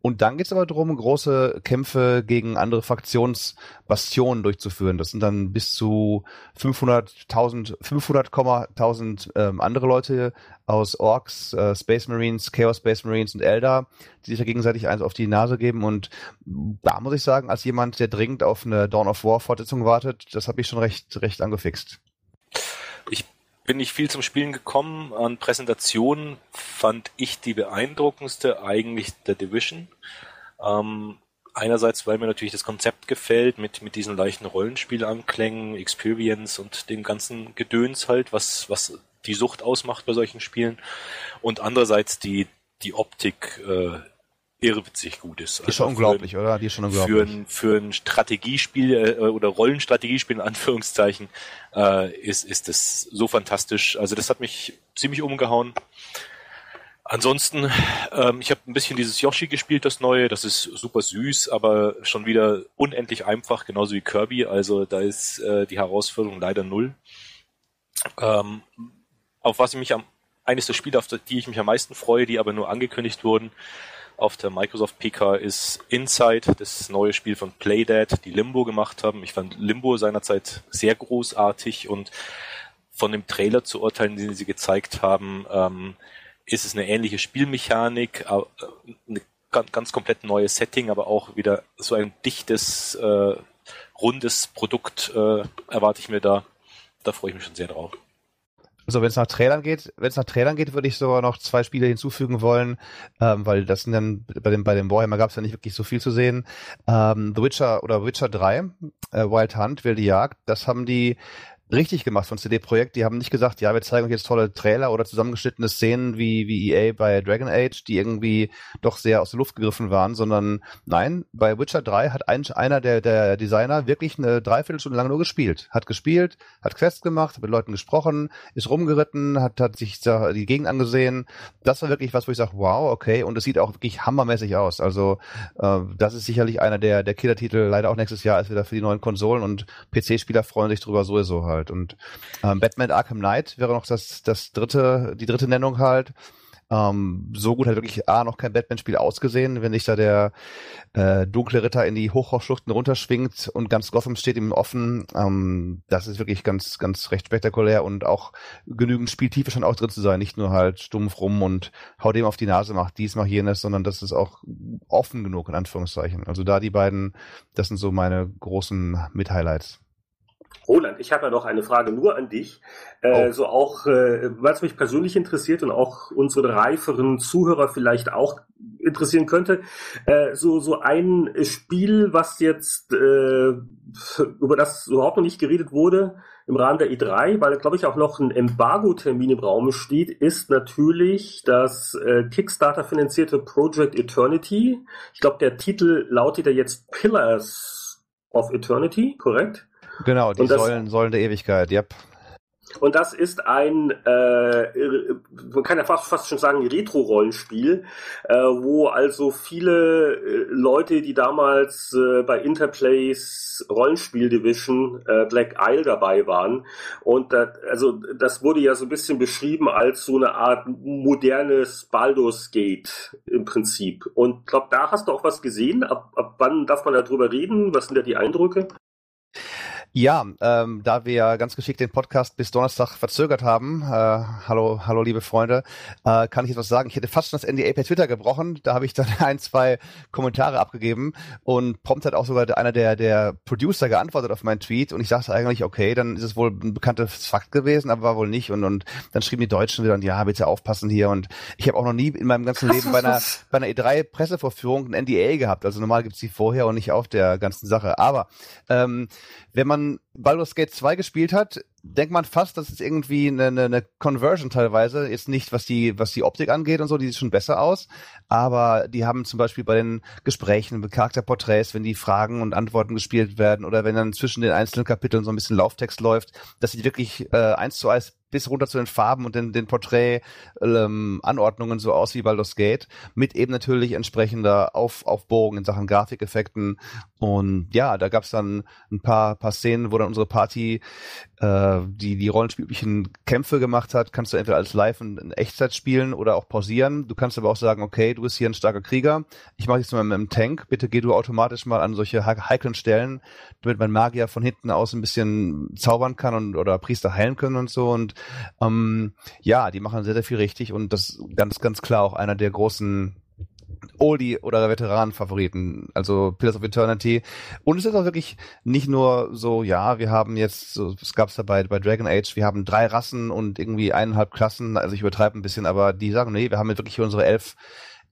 Und dann geht es aber darum, große Kämpfe gegen andere Fraktionsbastionen durchzuführen. Das sind dann bis zu 500.000, 500,000 ähm, andere Leute aus Orks, äh, Space Marines, Chaos Space Marines und Eldar, die sich da gegenseitig eins auf die Nase geben. Und da muss ich sagen, als jemand, der dringend auf eine Dawn of War Fortsetzung wartet, das habe ich schon recht, recht angefixt. Ich bin nicht viel zum Spielen gekommen. An Präsentationen fand ich die beeindruckendste eigentlich der Division. Ähm, einerseits, weil mir natürlich das Konzept gefällt mit, mit diesen leichten Rollenspielanklängen, Experience und dem ganzen Gedöns halt, was, was die Sucht ausmacht bei solchen Spielen. Und andererseits die, die Optik äh, irrwitzig gut ist. Die ist schon also unglaublich, für, oder? Die ist schon unglaublich. Für ein, für ein Strategiespiel äh, oder Rollenstrategiespiel in Anführungszeichen äh, ist, ist das so fantastisch. Also das hat mich ziemlich umgehauen. Ansonsten, ähm, ich habe ein bisschen dieses Yoshi gespielt, das neue. Das ist super süß, aber schon wieder unendlich einfach, genauso wie Kirby. Also da ist äh, die Herausforderung leider null. Ähm, auf was ich mich am, eines der Spiele, auf die ich mich am meisten freue, die aber nur angekündigt wurden, auf der Microsoft PK ist Inside, das neue Spiel von Playdead, die Limbo gemacht haben. Ich fand Limbo seinerzeit sehr großartig und von dem Trailer zu urteilen, den sie gezeigt haben, ähm, ist es eine ähnliche Spielmechanik, äh, eine ganz, ganz komplett neues Setting, aber auch wieder so ein dichtes, äh, rundes Produkt äh, erwarte ich mir da. Da freue ich mich schon sehr drauf. Also wenn es nach Trailern geht, wenn es nach Trailern geht, würde ich sogar noch zwei Spiele hinzufügen wollen, ähm, weil das sind dann bei dem bei dem Warhammer gab es ja nicht wirklich so viel zu sehen. Ähm, The Witcher oder Witcher 3, äh, Wild Hunt, Wilde Jagd, das haben die richtig gemacht von CD Projekt. Die haben nicht gesagt, ja, wir zeigen euch jetzt tolle Trailer oder zusammengeschnittene Szenen wie, wie EA bei Dragon Age, die irgendwie doch sehr aus der Luft gegriffen waren, sondern nein, bei Witcher 3 hat ein, einer der, der Designer wirklich eine Dreiviertelstunde lang nur gespielt. Hat gespielt, hat Quests gemacht, hat mit Leuten gesprochen, ist rumgeritten, hat, hat sich die Gegend angesehen. Das war wirklich was, wo ich sage, wow, okay, und es sieht auch wirklich hammermäßig aus. Also äh, das ist sicherlich einer der, der Killer-Titel, leider auch nächstes Jahr, als wieder für die neuen Konsolen und PC-Spieler freuen sich drüber sowieso halt halt. Und ähm, Batman Arkham Knight wäre noch das, das dritte, die dritte Nennung halt. Ähm, so gut hat wirklich A noch kein Batman-Spiel ausgesehen, wenn sich da der äh, dunkle Ritter in die Hochhausschluchten runterschwingt und ganz Gotham steht ihm offen. Ähm, das ist wirklich ganz, ganz recht spektakulär und auch genügend Spieltiefe schon auch drin zu sein. Nicht nur halt stumpf rum und hau dem auf die Nase, mach dies, mach jenes, sondern das ist auch offen genug, in Anführungszeichen. Also da die beiden, das sind so meine großen Mit-Highlights. Roland, ich habe ja noch eine Frage nur an dich. Äh, oh. So auch, äh, weil es mich persönlich interessiert und auch unsere reiferen Zuhörer vielleicht auch interessieren könnte. Äh, so, so ein Spiel, was jetzt, äh, über das überhaupt noch nicht geredet wurde im Rahmen der E3, weil, glaube ich, auch noch ein Embargo-Termin im Raum steht, ist natürlich das äh, Kickstarter-finanzierte Project Eternity. Ich glaube, der Titel lautet ja jetzt Pillars of Eternity, korrekt? Genau, die das, Säulen, Säulen der Ewigkeit, yep. Und das ist ein, äh, man kann ja fast, fast schon sagen, Retro-Rollenspiel, äh, wo also viele äh, Leute, die damals äh, bei Interplays Rollenspiel Division äh, Black Isle dabei waren. Und das, also das wurde ja so ein bisschen beschrieben als so eine Art modernes Baldur's Gate im Prinzip. Und ich glaube, da hast du auch was gesehen. Ab, ab wann darf man darüber reden? Was sind da die Eindrücke? Ja, ähm, da wir ganz geschickt den Podcast bis Donnerstag verzögert haben, äh, hallo, hallo liebe Freunde, äh, kann ich etwas sagen. Ich hätte fast schon das NDA per Twitter gebrochen. Da habe ich dann (laughs) ein, zwei Kommentare abgegeben und prompt hat auch sogar einer der, der Producer geantwortet auf meinen Tweet und ich dachte eigentlich, okay, dann ist es wohl ein bekanntes Fakt gewesen, aber war wohl nicht. Und, und dann schrieben die Deutschen wieder, und ja, bitte aufpassen hier. Und ich habe auch noch nie in meinem ganzen Leben bei einer, (laughs) bei einer E3-Pressevorführung ein NDA gehabt. Also normal gibt's die vorher und nicht auf der ganzen Sache. Aber ähm, wenn man Baldur's Gate 2 gespielt hat, denkt man fast, dass es irgendwie eine, eine, eine Conversion teilweise, jetzt nicht was die, was die Optik angeht und so, die sieht schon besser aus, aber die haben zum Beispiel bei den Gesprächen mit Charakterporträts, wenn die Fragen und Antworten gespielt werden oder wenn dann zwischen den einzelnen Kapiteln so ein bisschen Lauftext läuft, dass sie wirklich äh, eins zu eins bis runter zu den Farben und den, den Porträt-Anordnungen ähm, so aus wie Baldur's Gate, mit eben natürlich entsprechender Auf, Aufbohrung in Sachen Grafikeffekten. Und ja, da gab's dann ein paar, paar Szenen, wo dann unsere Party äh, die die rollenspiellichen Kämpfe gemacht hat, kannst du entweder als Live in, in Echtzeit spielen oder auch pausieren. Du kannst aber auch sagen, okay, du bist hier ein starker Krieger, ich mache jetzt mal mit dem Tank, bitte geh du automatisch mal an solche heiklen Stellen, damit mein Magier von hinten aus ein bisschen zaubern kann und oder Priester heilen können und so. Und ähm, ja, die machen sehr, sehr viel richtig und das ganz, ganz klar auch einer der großen Oldie oder Veteranen-Favoriten, also Pillars of Eternity. Und es ist auch wirklich nicht nur so, ja, wir haben jetzt, so, es gab es dabei bei Dragon Age, wir haben drei Rassen und irgendwie eineinhalb Klassen, also ich übertreibe ein bisschen, aber die sagen, nee, wir haben jetzt wirklich unsere elf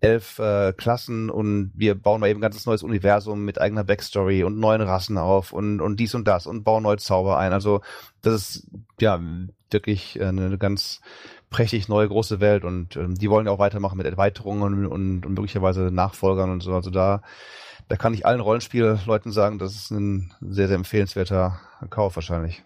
elf äh, Klassen und wir bauen mal eben ein ganzes neues Universum mit eigener Backstory und neuen Rassen auf und, und dies und das und bauen neue Zauber ein. Also das ist ja wirklich eine ganz prächtig neue große Welt und ähm, die wollen ja auch weitermachen mit Erweiterungen und, und möglicherweise Nachfolgern und so. Also da, da kann ich allen Rollenspielleuten sagen, das ist ein sehr, sehr empfehlenswerter Kauf wahrscheinlich.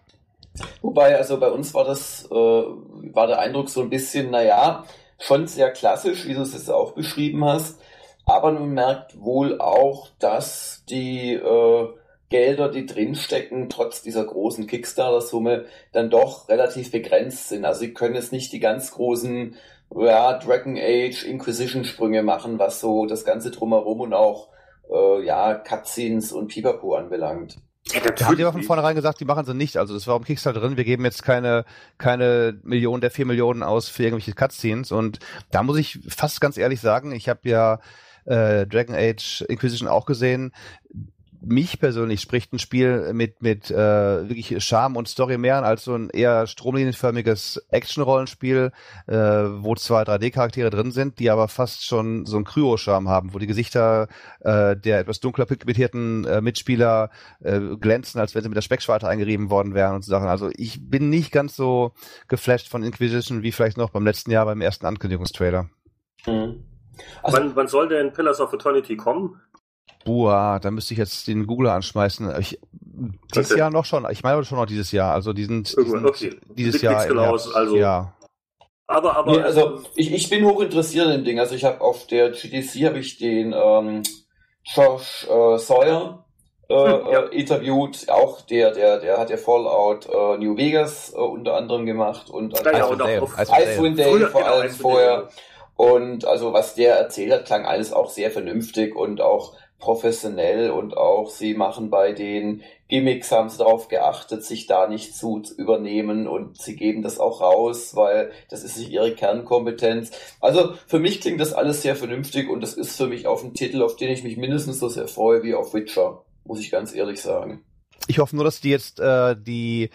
Wobei, also bei uns war das, äh, war der Eindruck so ein bisschen, naja, schon sehr klassisch, wie du es jetzt auch beschrieben hast. Aber man merkt wohl auch, dass die äh, Gelder, die drinstecken, trotz dieser großen Kickstarter-Summe, dann doch relativ begrenzt sind. Also sie können jetzt nicht die ganz großen ja, Dragon Age Inquisition-Sprünge machen, was so das Ganze drumherum und auch äh, ja, Cutscenes und Pipapo anbelangt. Ja, da haben die aber von vornherein gesagt, die machen sie nicht. Also das war im Kickstarter drin. Wir geben jetzt keine, keine Millionen der vier Millionen aus für irgendwelche Cutscenes. Und da muss ich fast ganz ehrlich sagen, ich habe ja äh, Dragon Age Inquisition auch gesehen mich persönlich spricht ein Spiel mit mit äh, wirklich Charme und Story mehr an als so ein eher stromlinienförmiges Action-Rollenspiel, äh, wo zwar 3D-Charaktere drin sind, die aber fast schon so ein Kryo-Charme haben, wo die Gesichter äh, der etwas dunkler pigmentierten äh, Mitspieler äh, glänzen, als wenn sie mit der Speckschwarte eingerieben worden wären und so Sachen. Also ich bin nicht ganz so geflasht von Inquisition wie vielleicht noch beim letzten Jahr beim ersten Ankündigungstrailer. Mhm. Also, wann, wann soll denn Pillars of Eternity kommen? Boah, da müsste ich jetzt den Googler anschmeißen. Ich, dieses okay. Jahr noch schon. Ich meine schon noch dieses Jahr. Also die sind, die sind okay. dieses Jahr. Genau aus, also. Ja. Aber, aber. Nee, also ich, ich bin hoch interessiert in dem Ding. Also ich habe auf der GDC habe ich den ähm, Josh äh, Sawyer äh, hm, ja. äh, interviewt. Auch der, der, der hat ja Fallout äh, New Vegas äh, unter anderem gemacht und ja, ja, Icewind Dale vor allem vorher. Und also was der erzählt hat, klang alles auch sehr vernünftig und auch professionell und auch sie machen bei den Gimmicks haben sie darauf geachtet, sich da nicht zu übernehmen und sie geben das auch raus, weil das ist nicht ihre Kernkompetenz. Also für mich klingt das alles sehr vernünftig und das ist für mich auf ein Titel, auf den ich mich mindestens so sehr freue wie auf Witcher, muss ich ganz ehrlich sagen. Ich hoffe nur, dass die jetzt äh, die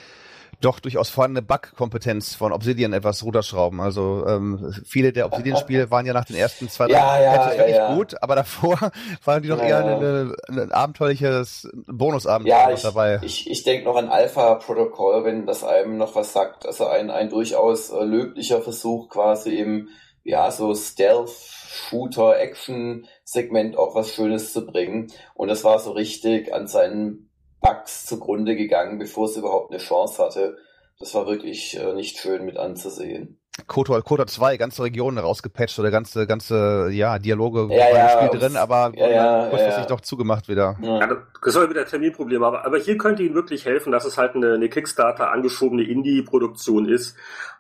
doch durchaus vorhandene Bug-Kompetenz von Obsidian etwas runterschrauben. Also ähm, viele der Obsidian-Spiele waren ja nach den ersten zwei, drei Ja, ja, Patches ja, wirklich ja. gut, aber davor (laughs) waren die doch Ja, eher ein, abenteuerliches Bonusabenteuer Ja, ich, dabei. ich, ich denke noch an Alpha Protocol, wenn das einem noch was sagt. Also ein, ein durchaus äh, löblicher Versuch quasi im, ja, so Stealth-Shooter, Action-Segment auch was Schönes zu bringen. Und das war so richtig an seinen Bugs zugrunde gegangen, bevor es überhaupt eine Chance hatte. Das war wirklich äh, nicht schön mit anzusehen. KOTOR, KOTOR 2, ganze Regionen rausgepatcht oder ganze, ganze, ja, Dialoge Ja, ja, Spiel drin, aber ja, ja, kurzfristig ja, ja. doch zugemacht wieder. Ja, das aber wieder Terminproblem, aber, aber hier könnte Ihnen wirklich helfen, dass es halt eine, eine Kickstarter angeschobene Indie-Produktion ist.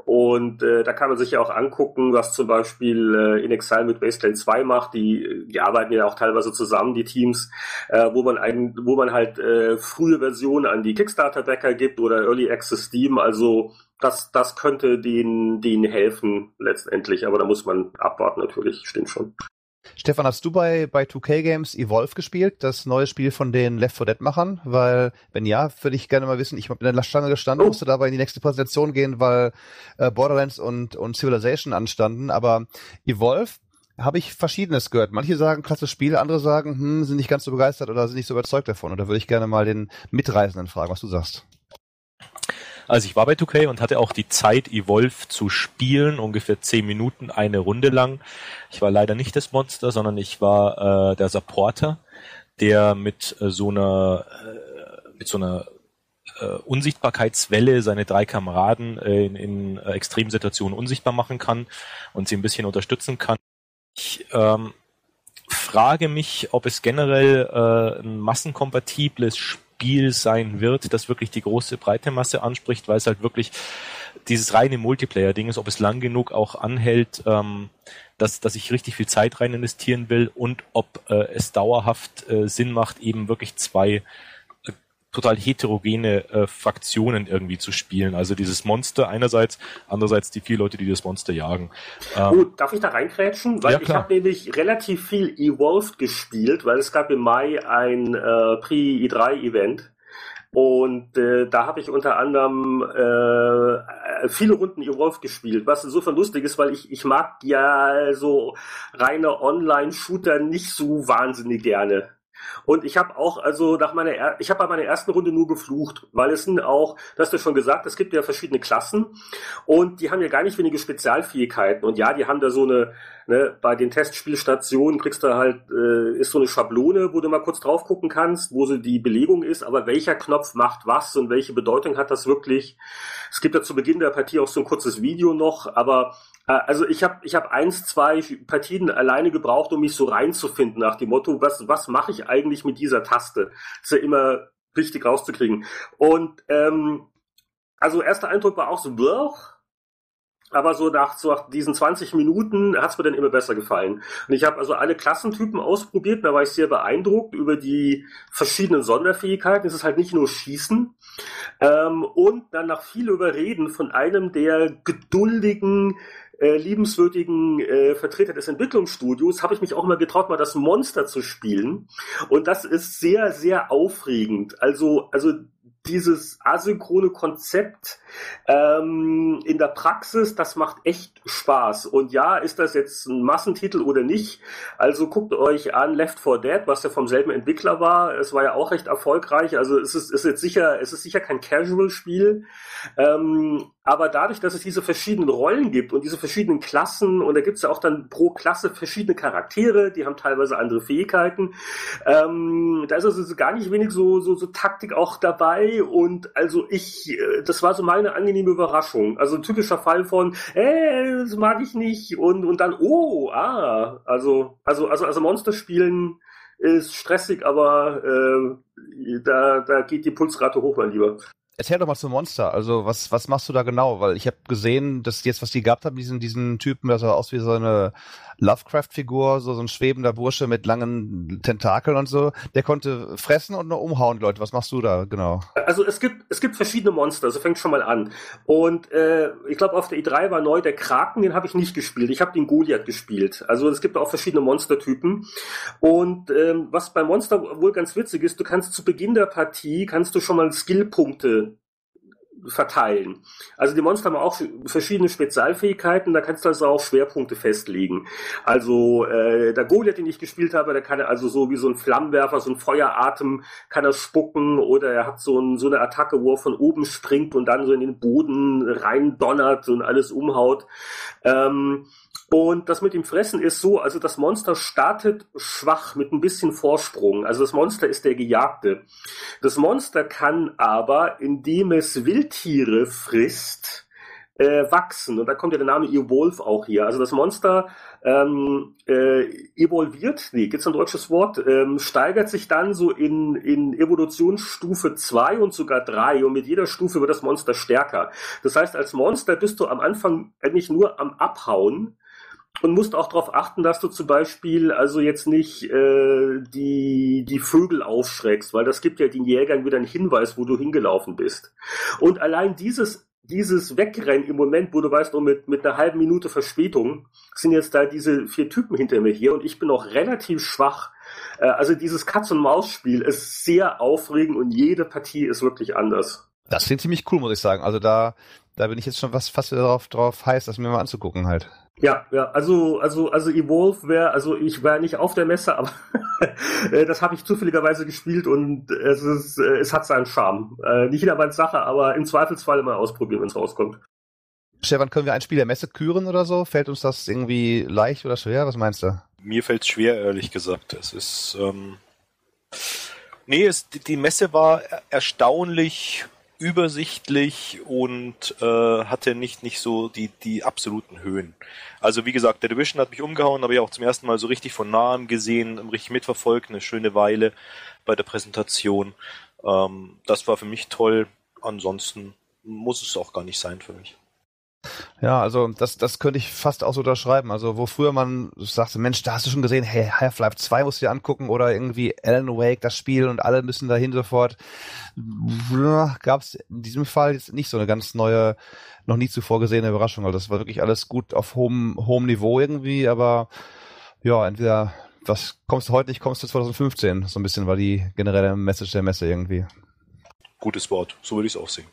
Und äh, da kann man sich ja auch angucken, was zum Beispiel äh, In Exile mit Wasteland 2 macht. Die, die arbeiten ja auch teilweise zusammen, die Teams, äh, wo man ein, wo man halt äh, frühe Versionen an die Kickstarter-Backer gibt oder Early Access Steam. Also das, das könnte denen, denen helfen letztendlich, aber da muss man abwarten natürlich, stimmt schon. Stefan, hast du bei, bei 2K Games Evolve gespielt, das neue Spiel von den Left 4 Dead Machern? Weil, wenn ja, würde ich gerne mal wissen, ich habe in der Schlange gestanden, Oh. musste dabei in die nächste Präsentation gehen, weil äh, Borderlands und, und Civilization anstanden, aber Evolve habe ich Verschiedenes gehört. Manche sagen, klasse Spiel, andere sagen, hm, sind nicht ganz so begeistert oder sind nicht so überzeugt davon. Und da würde ich gerne mal den Mitreisenden fragen, was du sagst. Also ich war bei 2K und hatte auch die Zeit, Evolve zu spielen, ungefähr zehn Minuten, eine Runde lang. Ich war leider nicht das Monster, sondern ich war äh, der Supporter, der mit äh, so einer äh, mit so einer äh, Unsichtbarkeitswelle seine drei Kameraden äh, in, in äh, Extremsituationen unsichtbar machen kann und sie ein bisschen unterstützen kann. Ich ähm, frage mich, ob es generell äh, ein massenkompatibles Spiel sein wird, das wirklich die große breite Masse anspricht, weil es halt wirklich dieses reine Multiplayer-Ding ist, ob es lang genug auch anhält, ähm, dass, dass ich richtig viel Zeit rein investieren will und ob äh, es dauerhaft äh, Sinn macht, eben wirklich zwei total heterogene äh, Fraktionen irgendwie zu spielen. Also dieses Monster einerseits, andererseits die vier Leute, die das Monster jagen. Ähm, Oh, darf ich da reinkrätschen? Weil Ja, ich habe nämlich relativ viel Evolved gespielt, weil es gab im Mai ein äh, Pre-E3-Event. Und äh, da habe ich unter anderem äh, viele Runden Evolved gespielt, was insofern lustig ist, weil ich, ich mag ja so reine Online-Shooter nicht so wahnsinnig gerne. Und ich habe auch, also nach meiner, er ich habe bei meiner ersten Runde nur geflucht, weil es sind auch, das hast du schon gesagt, es gibt ja verschiedene Klassen und die haben ja gar nicht wenige Spezialfähigkeiten. Und ja, die haben da so eine, ne, bei den Testspielstationen kriegst du halt, äh, ist so eine Schablone, wo du mal kurz drauf gucken kannst, wo so die Belegung ist, aber welcher Knopf macht was und welche Bedeutung hat das wirklich? Es gibt ja zu Beginn der Partie auch so ein kurzes Video noch, aber also ich habe ich hab eins, zwei Partien alleine gebraucht, um mich so reinzufinden nach dem Motto, was, was mache ich eigentlich mit dieser Taste? ist ja immer wichtig rauszukriegen. Und ähm, also erster Eindruck war auch so, blöch, aber so nach, so nach diesen 20 Minuten hat's mir dann immer besser gefallen. Und ich habe also alle Klassentypen ausprobiert, da war ich sehr beeindruckt über die verschiedenen Sonderfähigkeiten. Es ist halt nicht nur Schießen. Ähm, und dann nach viel Überreden von einem der geduldigen, äh, liebenswürdigen äh, Vertreter des Entwicklungsstudios habe ich mich auch mal getraut, mal das Monster zu spielen. Und das ist sehr, sehr aufregend. Also, also dieses asynchrone Konzept ähm, in der Praxis, das macht echt Spaß. Und ja, ist das jetzt ein Massentitel oder nicht? Also guckt euch an Left 4 Dead, was ja vom selben Entwickler war. Es war ja auch recht erfolgreich. Also es ist, ist jetzt sicher, es ist sicher kein Casual-Spiel. Ähm, aber dadurch, dass es diese verschiedenen Rollen gibt und diese verschiedenen Klassen, und da gibt es ja auch dann pro Klasse verschiedene Charaktere, die haben teilweise andere Fähigkeiten, ähm, da ist also gar nicht wenig so, so, so Taktik auch dabei. Und also ich, äh, das war so meine angenehme Überraschung. Also typischer Fall von, äh, das mag ich nicht. Und, und dann, oh, ah, also, also, also, also Monster spielen ist stressig, aber äh, da, da geht die Pulsrate hoch, mein Lieber. Erzähl doch mal zum Monster. Also was was machst du da genau? Weil ich habe gesehen, dass jetzt was die gehabt haben, diesen diesen Typen, der sah aus wie so eine Lovecraft-Figur, so so ein schwebender Bursche mit langen Tentakeln und so. Der konnte fressen und nur umhauen, Leute. Was machst du da genau? Also es gibt es gibt verschiedene Monster. So fängt schon mal an. Und äh, ich glaube auf der E3 war neu der Kraken. Den habe ich nicht gespielt. Ich habe den Goliath gespielt. Also es gibt auch verschiedene Monstertypen. Und ähm, was bei Monster wohl ganz witzig ist, du kannst zu Beginn der Partie kannst du schon mal Skillpunkte verteilen. Also die Monster haben auch verschiedene Spezialfähigkeiten, da kannst du also auch Schwerpunkte festlegen. Also äh, der Goliath, den ich gespielt habe, der kann also so wie so ein Flammenwerfer, so ein Feueratem kann er spucken oder er hat so, ein, so eine Attacke, wo er von oben springt und dann so in den Boden rein donnert und alles umhaut. Ähm, und das mit dem Fressen ist so, also das Monster startet schwach mit ein bisschen Vorsprung. Also das Monster ist der Gejagte. Das Monster kann aber, indem es Wildtiere frisst, äh, wachsen. Und da kommt ja der Name Evolve auch hier. Also das Monster ähm, äh, evolviert, nee, gibt's ein deutsches Wort, ähm, steigert sich dann so in, in Evolutionsstufe 2 und sogar 3 und mit jeder Stufe wird das Monster stärker. Das heißt, als Monster bist du am Anfang eigentlich nur am Abhauen und musst auch darauf achten, dass du zum Beispiel also jetzt nicht äh, die, die Vögel aufschreckst, weil das gibt ja den Jägern wieder einen Hinweis, wo du hingelaufen bist. Und allein dieses dieses Wegrennen im Moment, wo du weißt, oh, mit, mit einer halben Minute Verspätung sind jetzt da diese vier Typen hinter mir hier und ich bin noch relativ schwach. Äh, also dieses Katz-und-Maus-Spiel ist sehr aufregend und jede Partie ist wirklich anders. Das klingt ziemlich cool, muss ich sagen. Also da, da bin ich jetzt schon was fast darauf, drauf heiß, das mir mal anzugucken halt. Ja, ja, also, also, also Evolve wäre, also ich war nicht auf der Messe, aber (laughs) äh, das habe ich zufälligerweise gespielt und es ist, äh, es hat seinen Charme. Äh, nicht jedermanns Sache, aber im Zweifelsfall immer ausprobieren, wenn es rauskommt. Stefan, können wir ein Spiel der Messe küren oder so? Fällt uns das irgendwie leicht oder schwer? Was meinst du? Mir fällt es schwer, ehrlich gesagt. Es ist, ähm, nee, es, die Messe war erstaunlich übersichtlich und äh, hatte nicht nicht so die die absoluten Höhen. Also wie gesagt, der Division hat mich umgehauen, habe ich auch zum ersten Mal so richtig von nahem gesehen, richtig mitverfolgt, eine schöne Weile bei der Präsentation. Ähm, das war für mich toll. Ansonsten muss es auch gar nicht sein für mich. Ja, also das, das könnte ich fast auch so unterschreiben. Also wo früher man sagte, Mensch, da hast du schon gesehen, hey, Half-Life 2 musst du dir angucken oder irgendwie Alan Wake, das Spiel und alle müssen dahin sofort. Gab es in diesem Fall jetzt nicht so eine ganz neue, noch nie zuvor gesehene Überraschung. Also das war wirklich alles gut auf hohem, hohem Niveau irgendwie, aber ja, entweder was kommst du heute nicht, kommst du 2015. So ein bisschen war die generelle Message der Messe irgendwie. Gutes Wort, so würde ich es auch sehen.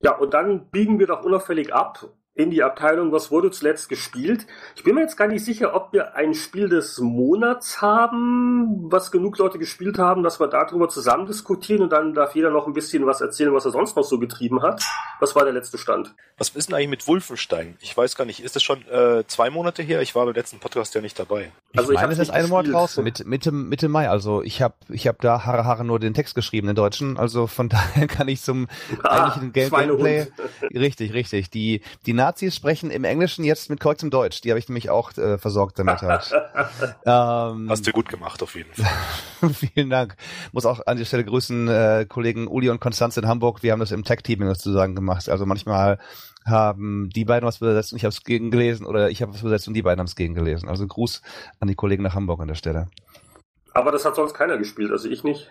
Ja, und dann biegen wir doch unauffällig ab in die Abteilung, was wurde zuletzt gespielt. Ich bin mir jetzt gar nicht sicher, ob wir ein Spiel des Monats haben, was genug Leute gespielt haben, dass wir darüber zusammen diskutieren und dann darf jeder noch ein bisschen was erzählen, was er sonst noch so getrieben hat. Was war der letzte Stand? Was ist denn eigentlich mit Wolfenstein? Ich weiß gar nicht, ist das schon äh, zwei Monate her? Ich war beim letzten Podcast ja nicht dabei. Also ich meine, es ist ein Monat raus, Mitte, Mitte, Mitte Mai. Also ich habe ich hab da Haare Haare nur den Text geschrieben, den deutschen. Also von (laughs) daher kann ich zum ah, eigentlichen Gameplay... Richtig, richtig. Die, die Nazis sprechen im Englischen jetzt mit korrektem Deutsch. Die habe ich nämlich auch äh, versorgt damit halt. (laughs) ähm, Hast du gut gemacht, auf jeden Fall. (laughs) vielen Dank. Muss auch an der Stelle grüßen, äh, Kollegen Uli und Konstanze in Hamburg. Wir haben das im Tech-Teaming sozusagen gemacht. Also manchmal haben die beiden was übersetzt und ich habe es gegengelesen oder ich habe was übersetzt und die beiden haben es gegengelesen. Also Gruß an die Kollegen nach Hamburg an der Stelle. Aber das hat sonst keiner gespielt, also ich nicht.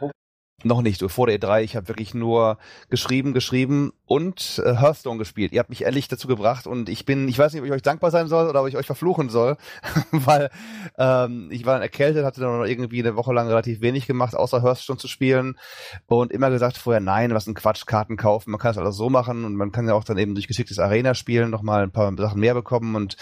Noch nicht, vor der E3. Ich habe wirklich nur geschrieben, geschrieben und äh, Hearthstone gespielt. Ihr habt mich endlich dazu gebracht und ich bin, ich weiß nicht, ob ich euch dankbar sein soll oder ob ich euch verfluchen soll, (laughs) weil ähm, ich war dann erkältet, hatte dann noch irgendwie eine Woche lang relativ wenig gemacht, außer Hearthstone zu spielen und immer gesagt vorher, nein, was ein Quatsch, Karten kaufen, man kann es alles so machen und man kann ja auch dann eben durch geschicktes Arena spielen nochmal ein paar Sachen mehr bekommen und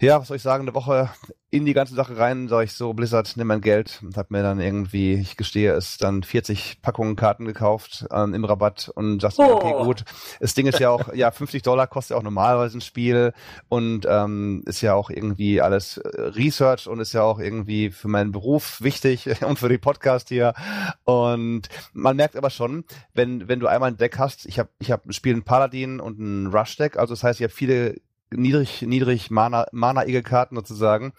ja, was soll ich sagen, eine Woche in die ganze Sache rein, sag ich so, Blizzard, nimm mein Geld und hab mir dann irgendwie, ich gestehe es, dann 40 Packungen Karten gekauft ähm, im Rabatt und sagst oh. okay, gut. Das Ding ist ja auch, ja, 50 Dollar kostet ja auch normalerweise ein Spiel und ähm, ist ja auch irgendwie alles äh, Research und ist ja auch irgendwie für meinen Beruf wichtig (laughs) und für die Podcast hier. Und man merkt aber schon, wenn, wenn du einmal ein Deck hast, ich habe ich hab ein Spiel ein Paladin und ein Rush-Deck, also das heißt, ich habe viele niedrig, niedrig Mana, Mana-Karten sozusagen.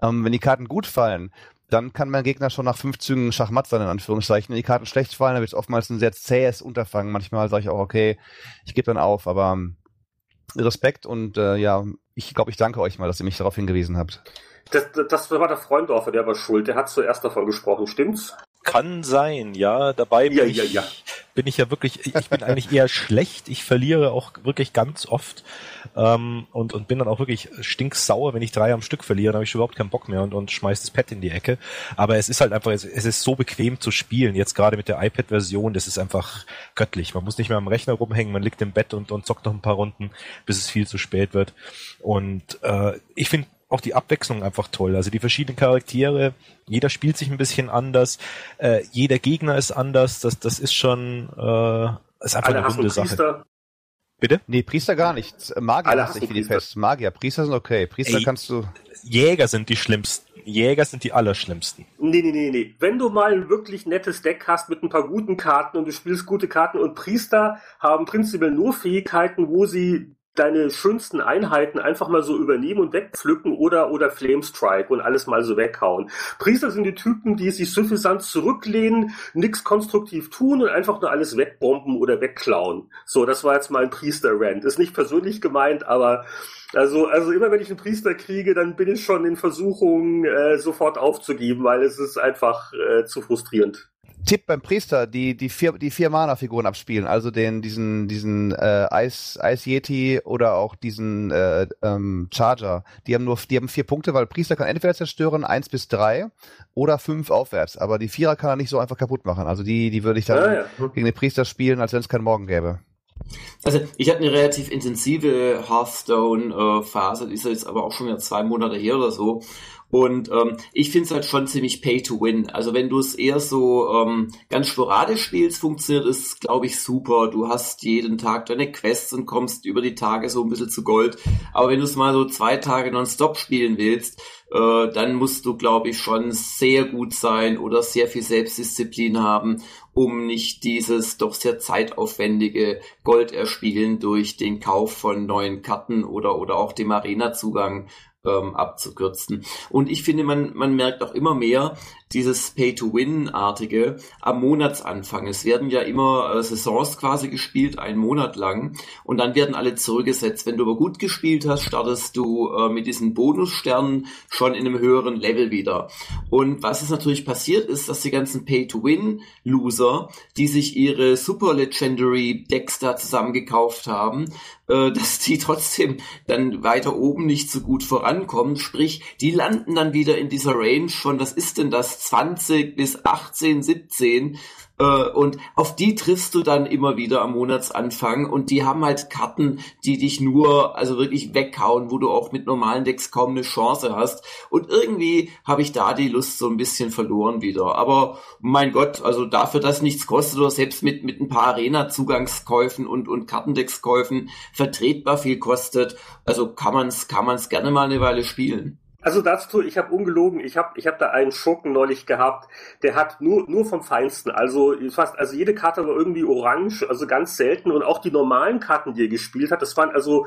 Ähm, wenn die Karten gut fallen, dann kann mein Gegner schon nach fünf Zügen Schachmatt sein, in Anführungszeichen. Wenn die Karten schlecht fallen, dann wird es oftmals ein sehr zähes Unterfangen. Manchmal sage ich auch, okay, ich gebe dann auf, aber ähm, Respekt und äh, ja, ich glaube, ich danke euch mal, dass ihr mich darauf hingewiesen habt. Das, das war der Freundorfer, der war schuld. Der hat zuerst davon gesprochen, stimmt's? Kann sein, ja. Dabei bin, Ja, ich, ja, ja. bin ich ja wirklich, ich bin eigentlich eher schlecht. Ich verliere auch wirklich ganz oft ähm, und, und bin dann auch wirklich stinksauer, wenn ich drei am Stück verliere. Dann habe ich überhaupt keinen Bock mehr und, und schmeiß das Pad in die Ecke. Aber es ist halt einfach, es, es ist so bequem zu spielen. Jetzt gerade mit der iPad-Version, das ist einfach göttlich. Man muss nicht mehr am Rechner rumhängen, man liegt im Bett und, und zockt noch ein paar Runden, bis es viel zu spät wird. Und äh, ich finde auch die Abwechslung einfach toll. Also die verschiedenen Charaktere, jeder spielt sich ein bisschen anders, äh, jeder Gegner ist anders. Das, das ist schon äh, ist einfach Alle eine runde Sache. Priester. Bitte? Nee, Priester gar nicht. Magier Alle ich hassen wie die. Pest. Magier, Priester sind okay. Priester Ey. kannst du. Jäger sind die schlimmsten. Jäger sind die allerschlimmsten. Nee, nee, nee, nee. Wenn du mal ein wirklich nettes Deck hast mit ein paar guten Karten und du spielst gute Karten und Priester haben prinzipiell nur Fähigkeiten, wo sie deine schönsten Einheiten einfach mal so übernehmen und wegpflücken oder, oder Flamestrike und alles mal so weghauen. Priester sind die Typen, die sich suffisant zurücklehnen, nix konstruktiv tun und einfach nur alles wegbomben oder wegklauen. So, das war jetzt mal ein Priester-Rant. Ist nicht persönlich gemeint, aber also, also immer wenn ich einen Priester kriege, dann bin ich schon in Versuchung, äh, sofort aufzugeben, weil es ist einfach äh, zu frustrierend. Tipp beim Priester, die, die vier, die vier Mana-Figuren abspielen, also den, diesen, diesen, äh, Eis, Eis Yeti oder auch diesen, äh, ähm, Charger. Die haben nur, die haben vier Punkte, weil Priester kann entweder zerstören, eins bis drei oder fünf aufwärts. Aber die Vierer kann er nicht so einfach kaputt machen. Also die, die würde ich dann Ah, ja. gegen den Priester spielen, als wenn es keinen Morgen gäbe. Also ich hatte eine relativ intensive Hearthstone-Phase, die ist jetzt aber auch schon wieder zwei Monate her oder so. Und ähm, ich finde es halt schon ziemlich pay to win. Also wenn du es eher so ähm, ganz sporadisch spielst, funktioniert es, glaube ich, super. Du hast jeden Tag deine Quests und kommst über die Tage so ein bisschen zu Gold. Aber wenn du es mal so zwei Tage nonstop spielen willst, äh, dann musst du, glaube ich, schon sehr gut sein oder sehr viel Selbstdisziplin haben, um nicht dieses doch sehr zeitaufwendige Gold erspielen durch den Kauf von neuen Karten oder, oder auch dem Arena-Zugang ähm, abzukürzen. Und ich finde, man, man merkt auch immer mehr dieses Pay-to-Win-artige am Monatsanfang. Es werden ja immer äh, Saisons quasi gespielt, einen Monat lang, und dann werden alle zurückgesetzt. Wenn du aber gut gespielt hast, startest du äh, mit diesen Bonussternen schon in einem höheren Level wieder. Und was ist natürlich passiert ist, dass die ganzen Pay-to-Win-Loser, die sich ihre Super Legendary Decks da zusammengekauft haben, äh, (laughs) dass die trotzdem dann weiter oben nicht so gut vorankommen. Sprich, die landen dann wieder in dieser Range von, was ist denn das, 20 bis 18, 17. Äh, und auf die triffst du dann immer wieder am Monatsanfang und die haben halt Karten, die dich nur, also wirklich weghauen, wo du auch mit normalen Decks kaum eine Chance hast. Und irgendwie habe ich da die Lust so ein bisschen verloren wieder. Aber mein Gott, also dafür, dass nichts kostet oder selbst mit, mit ein paar Arena-Zugangskäufen und, und Kartendeckskäufen vertretbar viel kostet, also kann man's, kann man's gerne mal eine Weile spielen. Also dazu, ich habe ungelogen, ich habe ich hab da einen Schurken neulich gehabt, der hat nur nur vom Feinsten, also fast, also jede Karte war irgendwie orange, also ganz selten. Und auch die normalen Karten, die er gespielt hat, das waren also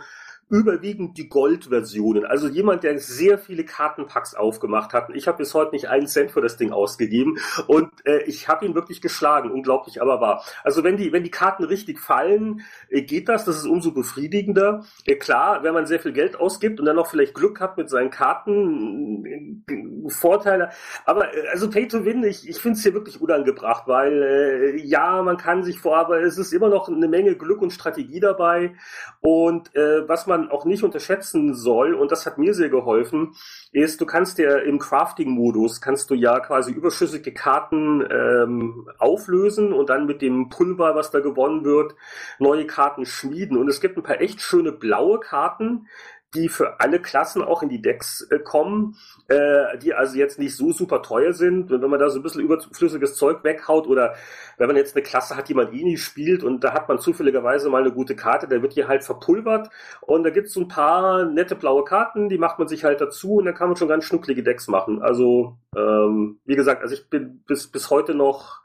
überwiegend die Gold-Versionen. Also jemand, der sehr viele Kartenpacks aufgemacht hat. Ich habe bis heute nicht einen Cent für das Ding ausgegeben. Und äh, ich habe ihn wirklich geschlagen, unglaublich aber wahr. Also wenn die, wenn die Karten richtig fallen, äh, geht das, das ist umso befriedigender. Äh, klar, wenn man sehr viel Geld ausgibt und dann noch vielleicht Glück hat mit seinen Karten, äh, Vorteile. Aber äh, also Pay to Win, ich, ich finde es hier wirklich unangebracht, weil äh, ja, man kann sich vor, aber es ist immer noch eine Menge Glück und Strategie dabei. Und was man auch nicht unterschätzen soll, und das hat mir sehr geholfen, ist, du kannst ja im Crafting-Modus, kannst du ja quasi überschüssige Karten ähm, auflösen und dann mit dem Pulver, was da gewonnen wird, neue Karten schmieden. Und es gibt ein paar echt schöne blaue Karten, die für alle Klassen auch in die Decks äh, kommen, äh, die also jetzt nicht so super teuer sind. Und wenn man da so ein bisschen überflüssiges Zeug weghaut oder wenn man jetzt eine Klasse hat, die man eh nie spielt und da hat man zufälligerweise mal eine gute Karte, dann wird die halt verpulvert und da gibt's so ein paar nette blaue Karten, die macht man sich halt dazu und dann kann man schon ganz schnucklige Decks machen. Also ähm, wie gesagt, also ich bin bis, bis heute noch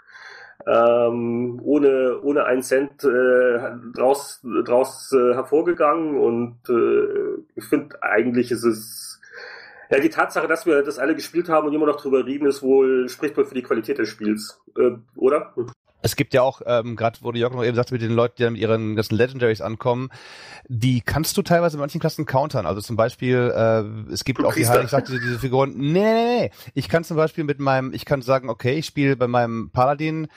ähm, ohne, ohne einen Cent äh, draus, draus äh, hervorgegangen und äh, ich finde eigentlich ist es Ja, die Tatsache, dass wir das alle gespielt haben und immer noch drüber reden, ist wohl, spricht wohl für die Qualität des Spiels, äh, oder? Es gibt ja auch, ähm, gerade wo Jörg noch eben sagte, mit den Leuten, die dann mit ihren ganzen Legendaries ankommen, die kannst du teilweise in manchen Klassen countern. Also zum Beispiel, äh, es gibt Du auch die, ich sagte, diese Figuren, nee, nee, nee. Ich kann zum Beispiel mit meinem, ich kann sagen, okay, ich spiele bei meinem Paladin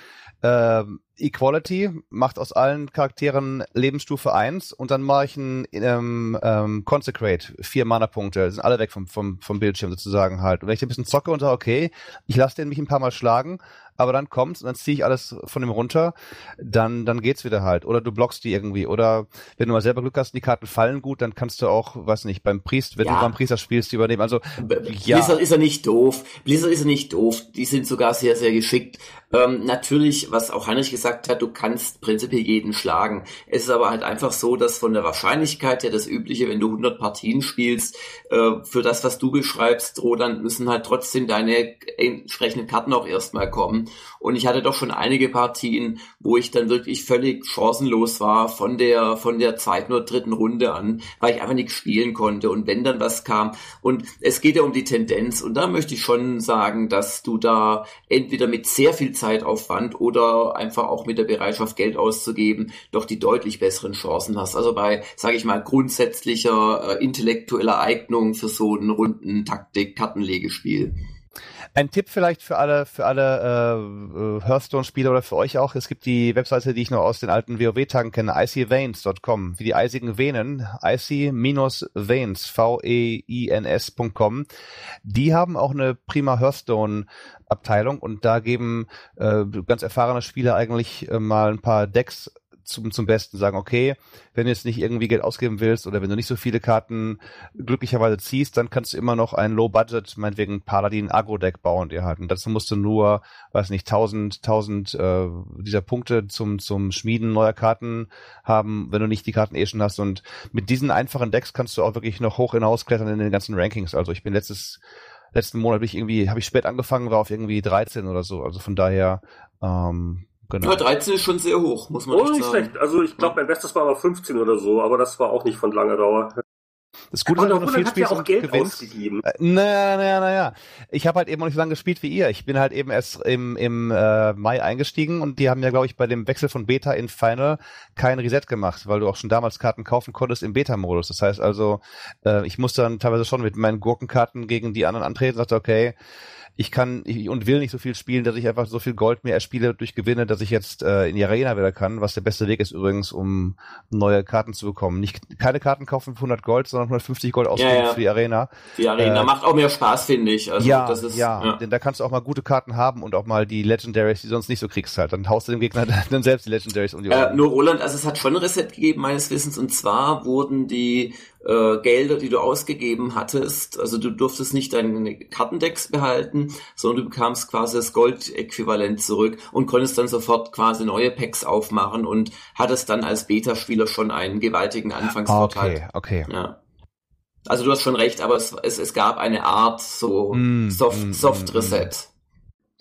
äh, Equality, macht aus allen Charakteren Lebensstufe 1 und dann mache ich ein ähm, ähm, Consecrate, vier Mana-Punkte, sind alle weg vom, vom, vom Bildschirm sozusagen halt. Und wenn ich ein bisschen zocke und sage, okay, ich lasse den mich ein paar Mal schlagen, aber dann kommt's und dann ziehe ich alles von ihm runter, dann, dann geht's wieder halt. Oder du blockst die irgendwie. Oder wenn du mal selber Glück hast und die Karten fallen gut, dann kannst du auch, weiß nicht, beim Priest, wenn Ja. du beim Priester spielst, die übernehmen. Also, ja. Blizzard ist ja nicht doof. Blizzard ist ja nicht doof. Die sind sogar sehr, sehr geschickt. Ähm, natürlich, was auch Heinrich gesagt hat, du kannst prinzipiell jeden schlagen. Es ist aber halt einfach so, dass von der Wahrscheinlichkeit her das Übliche, wenn du 100 Partien spielst, äh, für das, was du beschreibst, Roland, müssen halt trotzdem deine entsprechenden Karten auch erstmal kommen. Und ich hatte doch schon einige Partien, wo ich dann wirklich völlig chancenlos war von der, von der zweiten oder dritten Runde an, weil ich einfach nichts spielen konnte. Und wenn dann was kam, und es geht ja um die Tendenz, und da möchte ich schon sagen, dass du da entweder mit sehr viel Zeitaufwand oder einfach auch mit der Bereitschaft, Geld auszugeben, doch die deutlich besseren Chancen hast. Also bei, sage ich mal, grundsätzlicher äh, intellektueller Eignung für so einen runden Taktik-Kartenlegespiel. Ein Tipp vielleicht für alle, für alle äh, äh, Hearthstone-Spieler oder für euch auch. Es gibt die Webseite, die ich noch aus den alten WoW-Tagen kenne, icyveins.com, wie die eisigen Venen, icy-veins, V-E-I-N-S.com. Die haben auch eine prima Hearthstone-Abteilung und da geben äh, ganz erfahrene Spieler eigentlich äh, mal ein paar Decks zum, zum Besten sagen, okay, wenn du jetzt nicht irgendwie Geld ausgeben willst oder wenn du nicht so viele Karten glücklicherweise ziehst, dann kannst du immer noch ein Low-Budget, meinetwegen Paladin Agro-Deck bauen dir halt. Und dazu musst du nur, weiß nicht, 1000, 1000 äh, dieser Punkte zum, zum Schmieden neuer Karten haben, wenn du nicht die Karten eh schon hast. Und mit diesen einfachen Decks kannst du auch wirklich noch hoch hinausklettern in den ganzen Rankings. Also ich bin letztes, letzten Monat bin ich irgendwie, habe ich spät angefangen, war auf irgendwie 13 oder so. Also von daher, ähm, genau. Ja, 13 ist schon sehr hoch, muss man Oh, nicht sagen. schlecht. Also ich glaube, mein Bestes war mal 15 oder so, aber das war auch nicht von langer Dauer. Das Gute Aber ist, wenn du viel hat ja auch und Geld gewinnst. ausgegeben. Äh, Naja, naja, naja. Ich habe halt eben noch nicht so lange gespielt wie ihr. Ich bin halt eben erst im, im äh, Mai eingestiegen und die haben ja, glaube ich, bei dem Wechsel von Beta in Final kein Reset gemacht, weil du auch schon damals Karten kaufen konntest im Beta-Modus. Das heißt also, äh, ich musste dann teilweise schon mit meinen Gurkenkarten gegen die anderen antreten und sagte, okay, ich kann ich, und will nicht so viel spielen, dass ich einfach so viel Gold mehr erspiele durch Gewinne, dass ich jetzt äh, in die Arena wieder kann, was der beste Weg ist übrigens, um neue Karten zu bekommen. Nicht keine Karten kaufen für 100 Gold, sondern 150 Gold ausgeben ja. für die Arena. Die Arena Äh, macht auch mehr Spaß, finde ich. Also ja, das ist, ja, denn da kannst du auch mal gute Karten haben und auch mal die Legendaries, die du sonst nicht so kriegst halt. Dann haust du dem Gegner (laughs) dann selbst die Legendaries um die Äh, Ohren. nur Roland, also es hat schon ein Reset gegeben meines Wissens und zwar wurden die äh, Gelder, die du ausgegeben hattest, also du durftest nicht deine Kartendecks behalten, sondern du bekamst quasi das Gold-Äquivalent zurück und konntest dann sofort quasi neue Packs aufmachen und hattest dann als Beta-Spieler schon einen gewaltigen Anfangsvorteil. okay, okay. Ja. Also du hast schon recht, aber es, es, es gab eine Art so Mm, Soft, mm, Soft mm, Reset.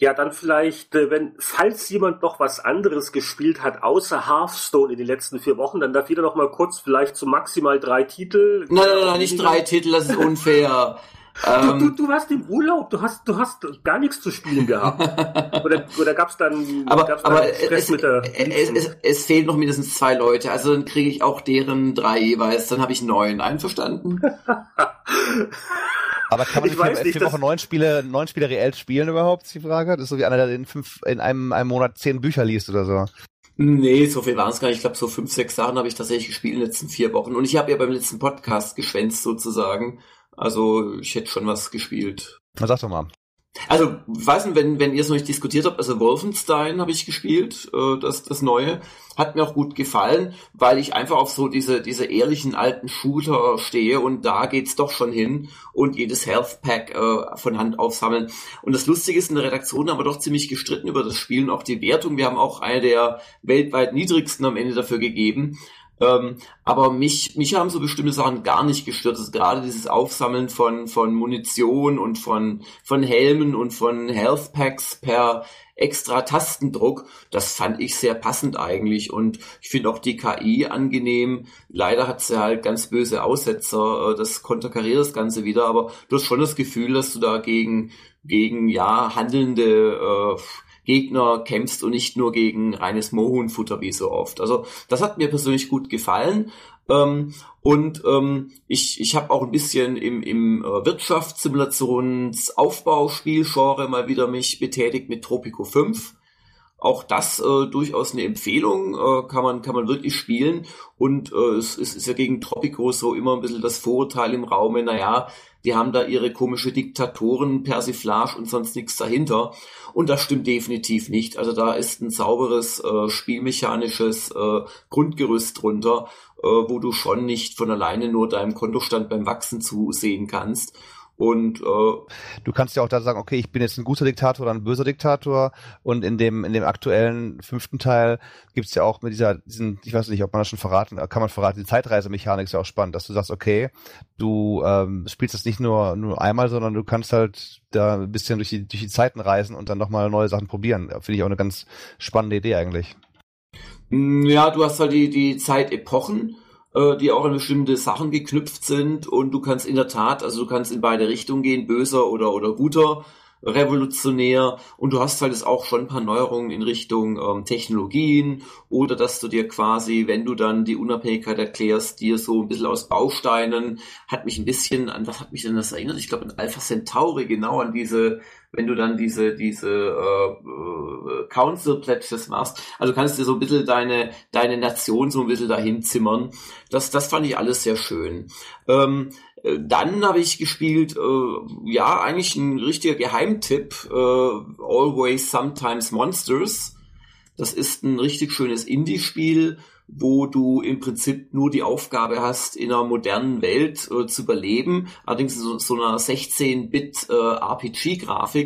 Ja, dann vielleicht, äh, wenn, falls jemand noch was anderes gespielt hat, außer Hearthstone in den letzten vier Wochen, dann darf jeder noch mal kurz vielleicht zu maximal drei Titel. Nein, nein, nein, nicht drei Titel, das ist unfair. (laughs) Du, du, ähm, du warst im Urlaub, du hast, du hast gar nichts zu spielen gehabt. (laughs) oder, oder gab's dann, aber gab's aber dann Stress es, mit der es, es, es fehlen noch mindestens zwei Leute, also dann kriege ich auch deren drei jeweils, dann habe ich neun. Einverstanden? (laughs) Aber kann man Ich nicht weiß in nicht, vier das- Wochen neun Spiele, neun Spiele reell spielen überhaupt, ist die Frage? Das ist so wie einer, der in fünf, in einem, einem Monat zehn Bücher liest oder so. Nee, so viel waren es gar nicht. Ich glaube, so fünf, sechs Sachen habe ich tatsächlich gespielt in den letzten vier Wochen. Und ich habe ja beim letzten Podcast geschwänzt sozusagen. Also ich hätte schon was gespielt. Na, sag doch mal. Also, weiß nicht, wenn, wenn ihr es noch nicht diskutiert habt, also Wolfenstein habe ich gespielt, äh, das, das Neue. Hat mir auch gut gefallen, weil ich einfach auf so diese, diese ehrlichen alten Shooter stehe und da geht's doch schon hin und jedes Health Pack äh, von Hand aufsammeln. Und das Lustige ist, in der Redaktion haben wir doch ziemlich gestritten über das Spiel und auch die Wertung. Wir haben auch eine der weltweit niedrigsten am Ende dafür gegeben. Ähm, aber mich, mich haben so bestimmte Sachen gar nicht gestört. Also gerade dieses Aufsammeln von, von Munition und von, von Helmen und von Health Packs per extra Tastendruck, das fand ich sehr passend eigentlich. Und ich finde auch die KI angenehm. Leider hat sie halt ganz böse Aussetzer. Äh, das konterkariert das Ganze wieder. Aber du hast schon das Gefühl, dass du da gegen, gegen ja, handelnde äh, Gegner kämpfst und nicht nur gegen reines Mohunfutter wie so oft. Also das hat mir persönlich gut gefallen. Ähm, und ähm, ich, ich habe auch ein bisschen im, im äh, Wirtschaftssimulationsaufbauspielgenre mal wieder mich betätigt mit Tropico 5. Auch das äh, durchaus eine Empfehlung, äh, kann man kann man wirklich spielen. Und äh, es, es ist ja gegen Tropico so immer ein bisschen das Vorurteil im Raume, naja, die haben da ihre komische Diktatoren, Persiflage und sonst nichts dahinter. Und das stimmt definitiv nicht. Also da ist ein sauberes äh, spielmechanisches äh, Grundgerüst drunter, äh, wo du schon nicht von alleine nur deinem Kontostand beim Wachsen zusehen kannst. Und äh, du kannst ja auch da sagen, okay, ich bin jetzt ein guter Diktator oder ein böser Diktator. Und in dem in dem aktuellen fünften Teil gibt's ja auch mit dieser diesen, ich weiß nicht, ob man das schon verraten, kann man verraten, die Zeitreisemechanik ist ja auch spannend, dass du sagst, okay, du ähm, spielst das nicht nur nur einmal, sondern du kannst halt da ein bisschen durch die durch die Zeiten reisen und dann nochmal neue Sachen probieren. Finde ich auch eine ganz spannende Idee eigentlich. Ja, du hast halt die die Zeitepochen äh, die auch an bestimmte Sachen geknüpft sind. Und du kannst in der Tat, also du kannst in beide Richtungen gehen, böser oder, oder guter revolutionär und du hast halt auch schon ein paar Neuerungen in Richtung ähm, Technologien oder dass du dir quasi, wenn du dann die Unabhängigkeit erklärst, dir so ein bisschen aus Bausteinen, hat mich ein bisschen an, was hat mich denn das erinnert? Ich glaube an Alpha Centauri, genau an diese wenn du dann diese, diese äh, äh, Council Pledges machst. Also kannst du so ein bisschen deine, deine Nation so ein bisschen dahin zimmern. Das, das fand ich alles sehr schön. Ähm, äh, dann habe ich gespielt, äh, ja, eigentlich ein richtiger Geheimtipp, äh, Always Sometimes Monsters. Das ist ein richtig schönes Indie-Spiel, wo du im Prinzip nur die Aufgabe hast, in einer modernen Welt äh, zu überleben. Allerdings so, so einer 16-Bit äh,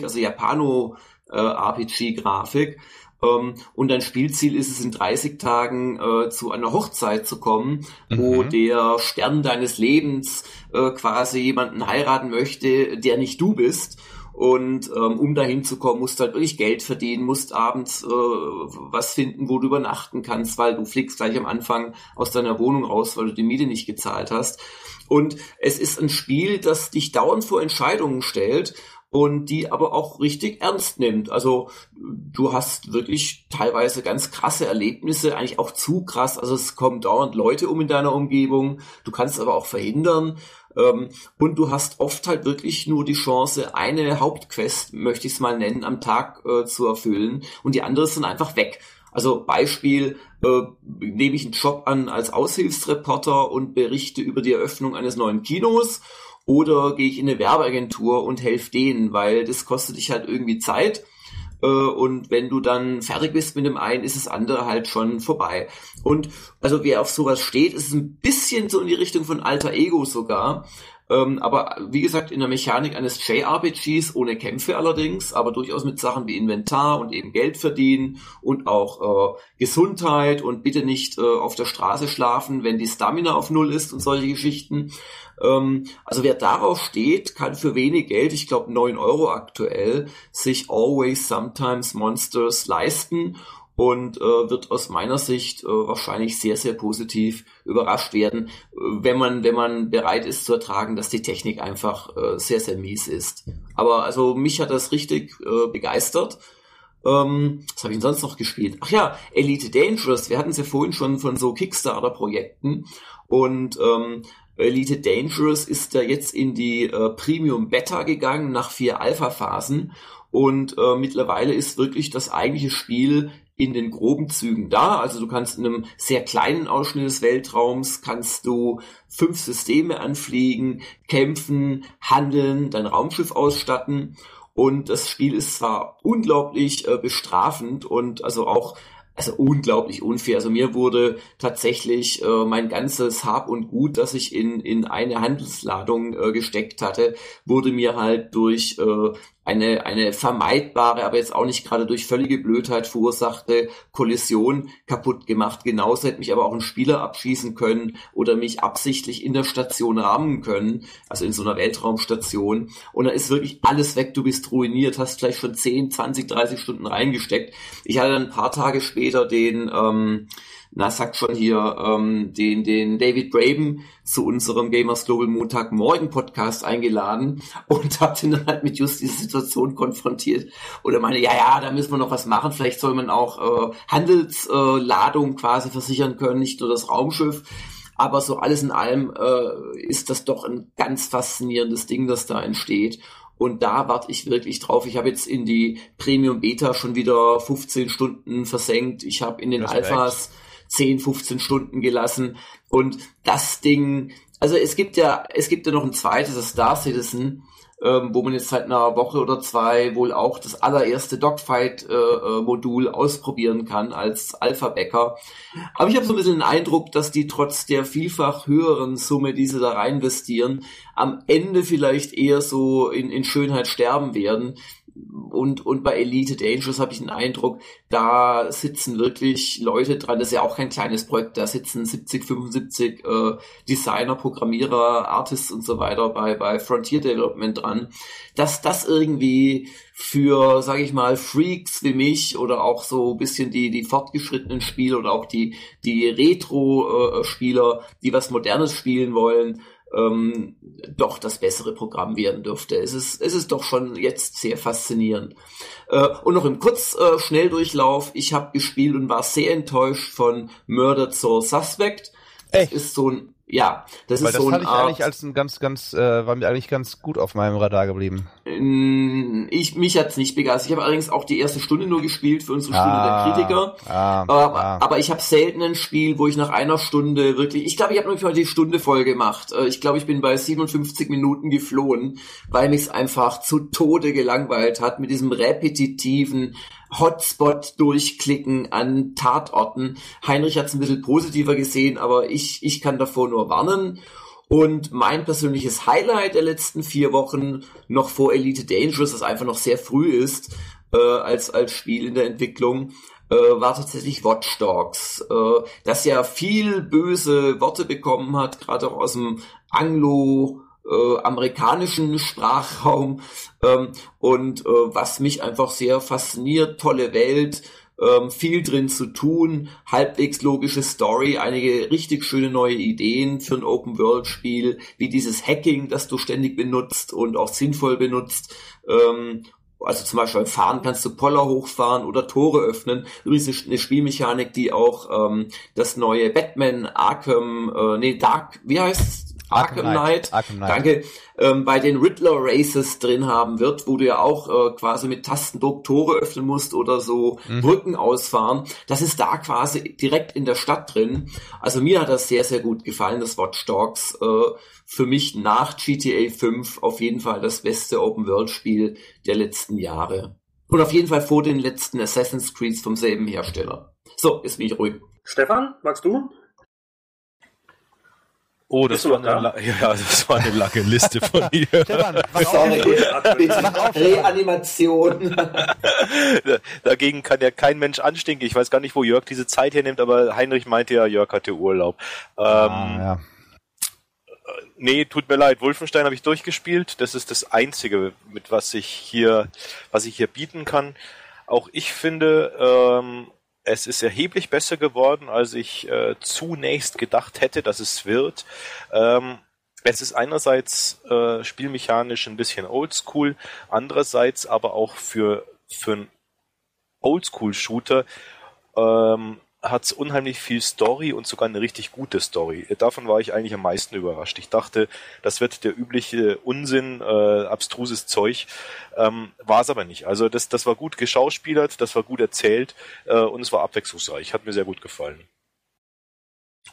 also Japano-RPG-Grafik. Äh, ähm, und dein Spielziel ist es, in 30 Tagen äh, zu einer Hochzeit zu kommen, mhm. wo der Stern deines Lebens äh, quasi jemanden heiraten möchte, der nicht du bist. Und ähm, um dahin zu kommen, musst du halt wirklich Geld verdienen, musst abends äh, was finden, wo du übernachten kannst, weil du fliegst gleich am Anfang aus deiner Wohnung raus, weil du die Miete nicht gezahlt hast. Und es ist ein Spiel, das dich dauernd vor Entscheidungen stellt und die aber auch richtig ernst nimmt. Also du hast wirklich teilweise ganz krasse Erlebnisse, eigentlich auch zu krass. Also es kommen dauernd Leute um in deiner Umgebung. Du kannst aber auch verhindern. Ähm, und du hast oft halt wirklich nur die Chance, eine Hauptquest, möchte ich es mal nennen, am Tag äh, zu erfüllen und die andere sind einfach weg. Also Beispiel, äh, nehme ich einen Job an als Aushilfsreporter und berichte über die Eröffnung eines neuen Kinos oder gehe ich in eine Werbeagentur und helfe denen, weil das kostet dich halt irgendwie Zeit äh, und wenn du dann fertig bist mit dem einen, ist das andere halt schon vorbei. Und also wer auf sowas steht, ist ein bisschen so in die Richtung von Alter Ego sogar. Ähm, aber wie gesagt, in der Mechanik eines JRPGs, ohne Kämpfe allerdings, aber durchaus mit Sachen wie Inventar und eben Geld verdienen und auch äh, Gesundheit und bitte nicht äh, auf der Straße schlafen, wenn die Stamina auf Null ist und solche Geschichten. Ähm, also wer darauf steht, kann für wenig Geld, ich glaube 9 Euro aktuell, sich Always Sometimes Monsters leisten und äh, wird aus meiner Sicht äh, wahrscheinlich sehr, sehr positiv überrascht werden, äh, wenn man, wenn man bereit ist zu ertragen, dass die Technik einfach äh, sehr, sehr mies ist. Aber also mich hat das richtig äh, begeistert. Ähm, was habe ich denn sonst noch gespielt? Ach ja, Elite Dangerous. Wir hatten es ja vorhin schon von so Kickstarter-Projekten. Und ähm, Elite Dangerous ist da jetzt in die äh, Premium Beta gegangen nach vier Alpha-Phasen und äh, mittlerweile ist wirklich das eigentliche Spiel in den groben Zügen da. Also du kannst in einem sehr kleinen Ausschnitt des Weltraums kannst du fünf Systeme anfliegen, kämpfen, handeln, dein Raumschiff ausstatten. Und das Spiel ist zwar unglaublich äh, bestrafend und also auch also unglaublich unfair. Also mir wurde tatsächlich äh, mein ganzes Hab und Gut, das ich in, in eine Handelsladung äh, gesteckt hatte, wurde mir halt durch äh, eine, eine vermeidbare, aber jetzt auch nicht gerade durch völlige Blödheit verursachte Kollision kaputt gemacht. Genauso hätte mich aber auch ein Spieler abschießen können oder mich absichtlich in der Station rammen können, also in so einer Weltraumstation. Und da ist wirklich alles weg, du bist ruiniert, hast vielleicht schon 10, 20, 30 Stunden reingesteckt. Ich hatte dann ein paar Tage später den, ähm, na, sagt schon hier, ähm, den, den David Braben zu unserem Gamers Global Montagmorgen Podcast eingeladen (laughs) und habe den dann halt mit just dieser Situation konfrontiert. Oder meine, ja, ja, da müssen wir noch was machen. Vielleicht soll man auch äh, Handelsladung äh, quasi versichern können, nicht nur das Raumschiff. Aber so alles in allem äh, ist das doch ein ganz faszinierendes Ding, das da entsteht. Und da warte ich wirklich drauf. Ich habe jetzt in die Premium Beta schon wieder 15 Stunden versenkt. Ich habe in den Respekt. Alphas 10, 15 Stunden gelassen. Und das Ding, also es gibt ja, es gibt ja noch ein zweites, das Star Citizen, ähm, wo man jetzt seit einer Woche oder zwei wohl auch das allererste Dogfight-Modul äh, äh ausprobieren kann als Alpha-Bäcker. Aber ich habe so ein bisschen den Eindruck, dass die trotz der vielfach höheren Summe, die sie da reinvestieren, am Ende vielleicht eher so in, in Schönheit sterben werden und, und bei Elite Dangerous habe ich den Eindruck, da sitzen wirklich Leute dran, das ist ja auch kein kleines Projekt, da sitzen 70, 75 äh, Designer, Programmierer, Artists und so weiter bei, bei Frontier Development dran, dass das irgendwie für, sage ich mal, Freaks wie mich oder auch so bisschen die, die fortgeschrittenen Spieler oder auch die, die Retro-Spieler, die was Modernes spielen wollen, ähm, doch das bessere Programm werden dürfte. Es ist, es ist doch schon jetzt sehr faszinierend. Äh, und noch im Kurz-Schnelldurchlauf, äh, ich habe gespielt und war sehr enttäuscht von Murdered Soul Suspect. Echt? Das ist so ein ja, das Weil ist das so ein ich Art, eigentlich als ein ganz, ganz, äh, war mir eigentlich ganz gut auf meinem Radar geblieben. Ich, mich hat's nicht begeistert. Ich habe allerdings auch die erste Stunde nur gespielt für unsere Stunde ah, der Kritiker. Ah, aber, ah. aber ich habe selten ein Spiel, wo ich nach einer Stunde wirklich, ich glaube, ich habe nur die Stunde voll gemacht. Äh, ich glaube, ich bin bei 57 Minuten geflohen, weil mich's einfach zu Tode gelangweilt hat mit diesem repetitiven, Hotspot durchklicken an Tatorten. Heinrich hat es ein bisschen positiver gesehen, aber ich, ich kann davor nur warnen. Und mein persönliches Highlight der letzten vier Wochen, noch vor Elite Dangerous, das einfach noch sehr früh ist, äh, als, als Spiel in der Entwicklung, äh, war tatsächlich Watch Dogs, äh, das ja viel böse Worte bekommen hat, gerade auch aus dem Anglo- äh, amerikanischen Sprachraum ähm, und äh, was mich einfach sehr fasziniert, tolle Welt, ähm, viel drin zu tun, halbwegs logische Story, einige richtig schöne neue Ideen für ein Open-World-Spiel, wie dieses Hacking, das du ständig benutzt und auch sinnvoll benutzt. Ähm, also zum Beispiel beim Fahren kannst du Poller hochfahren oder Tore öffnen. Übrigens eine Spielmechanik, die auch ähm, das neue Batman Arkham, äh, nee, Dark, wie heißt Arkham, Arkham Knight, Arkham Knight. danke, ähm, bei den Riddler Races drin haben wird, wo du ja auch äh, quasi mit Tastendruck Tore öffnen musst oder so mhm. Brücken ausfahren. Das ist da quasi direkt in der Stadt drin. Also mir hat das sehr, sehr gut gefallen, das Watch Dogs. Äh, für mich nach GTA 5 auf jeden Fall das beste Open-World-Spiel der letzten Jahre. Und auf jeden Fall vor den letzten Assassin's Creeds vom selben Hersteller. So, jetzt bin ich ruhig. Stefan, magst du? Oh, das war, eine, da? (laughs) ja, das war eine lange Liste von (laughs) mir. Stefan, Reanimation. Dagegen kann ja kein Mensch anstinken. Ich weiß gar nicht, wo Jörg diese Zeit hernimmt, aber Heinrich meinte ja, Jörg hatte Urlaub. Ähm, ah, ja. Nee, tut mir leid. Wolfenstein habe ich durchgespielt. Das ist das Einzige, mit was ich hier, was ich hier bieten kann. Auch ich finde, ähm, es ist erheblich besser geworden, als ich äh, zunächst gedacht hätte, dass es wird. Ähm, es ist einerseits äh, spielmechanisch ein bisschen oldschool, andererseits aber auch für, für einen Oldschool-Shooter ähm, hat es unheimlich viel Story und sogar eine richtig gute Story. Davon war ich eigentlich am meisten überrascht. Ich dachte, das wird der übliche Unsinn, äh, abstruses Zeug. Ähm, war es aber nicht. Also das, das war gut geschauspielert, das war gut erzählt äh, und es war abwechslungsreich. Hat mir sehr gut gefallen.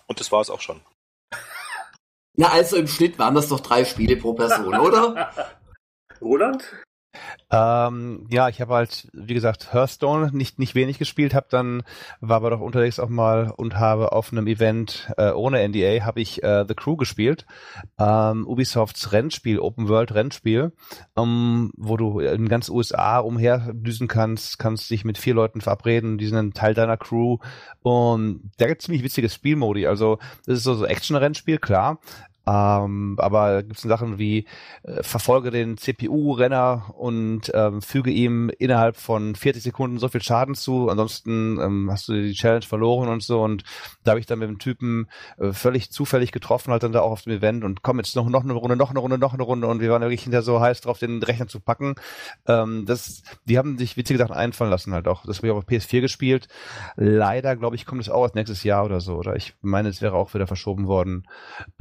Und das war es auch schon. (laughs) Ja, also im Schnitt waren das doch drei Spiele pro Person, oder? (laughs) Roland? Ähm, ja, ich habe halt, wie gesagt, Hearthstone nicht nicht wenig gespielt, habe dann war aber doch unterwegs auch mal und habe auf einem Event äh, ohne NDA habe ich äh, The Crew gespielt, ähm, Ubisofts Rennspiel, Open World Rennspiel, ähm, wo du in ganz USA umherdüsen kannst, kannst dich mit vier Leuten verabreden, die sind ein Teil deiner Crew und da gibt ziemlich witziges Spielmodi. Also das ist so so Action Rennspiel, klar, ähm, aber gibt es Sachen wie äh, verfolge den CPU-Renner und ähm, füge ihm innerhalb von 40 Sekunden so viel Schaden zu, ansonsten ähm, hast du die Challenge verloren und so. Und da habe ich dann mit dem Typen äh, völlig zufällig getroffen, halt dann da auch auf dem Event und komm jetzt noch, noch eine Runde, noch eine Runde, noch eine Runde und wir waren wirklich hinterher so heiß drauf, den Rechner zu packen. Ähm, das, die haben sich witzige Sachen einfallen lassen halt auch. Das habe ich auch auf PS4 gespielt. Leider, glaube ich, kommt es auch als nächstes Jahr oder so. Oder ich meine, es wäre auch wieder verschoben worden.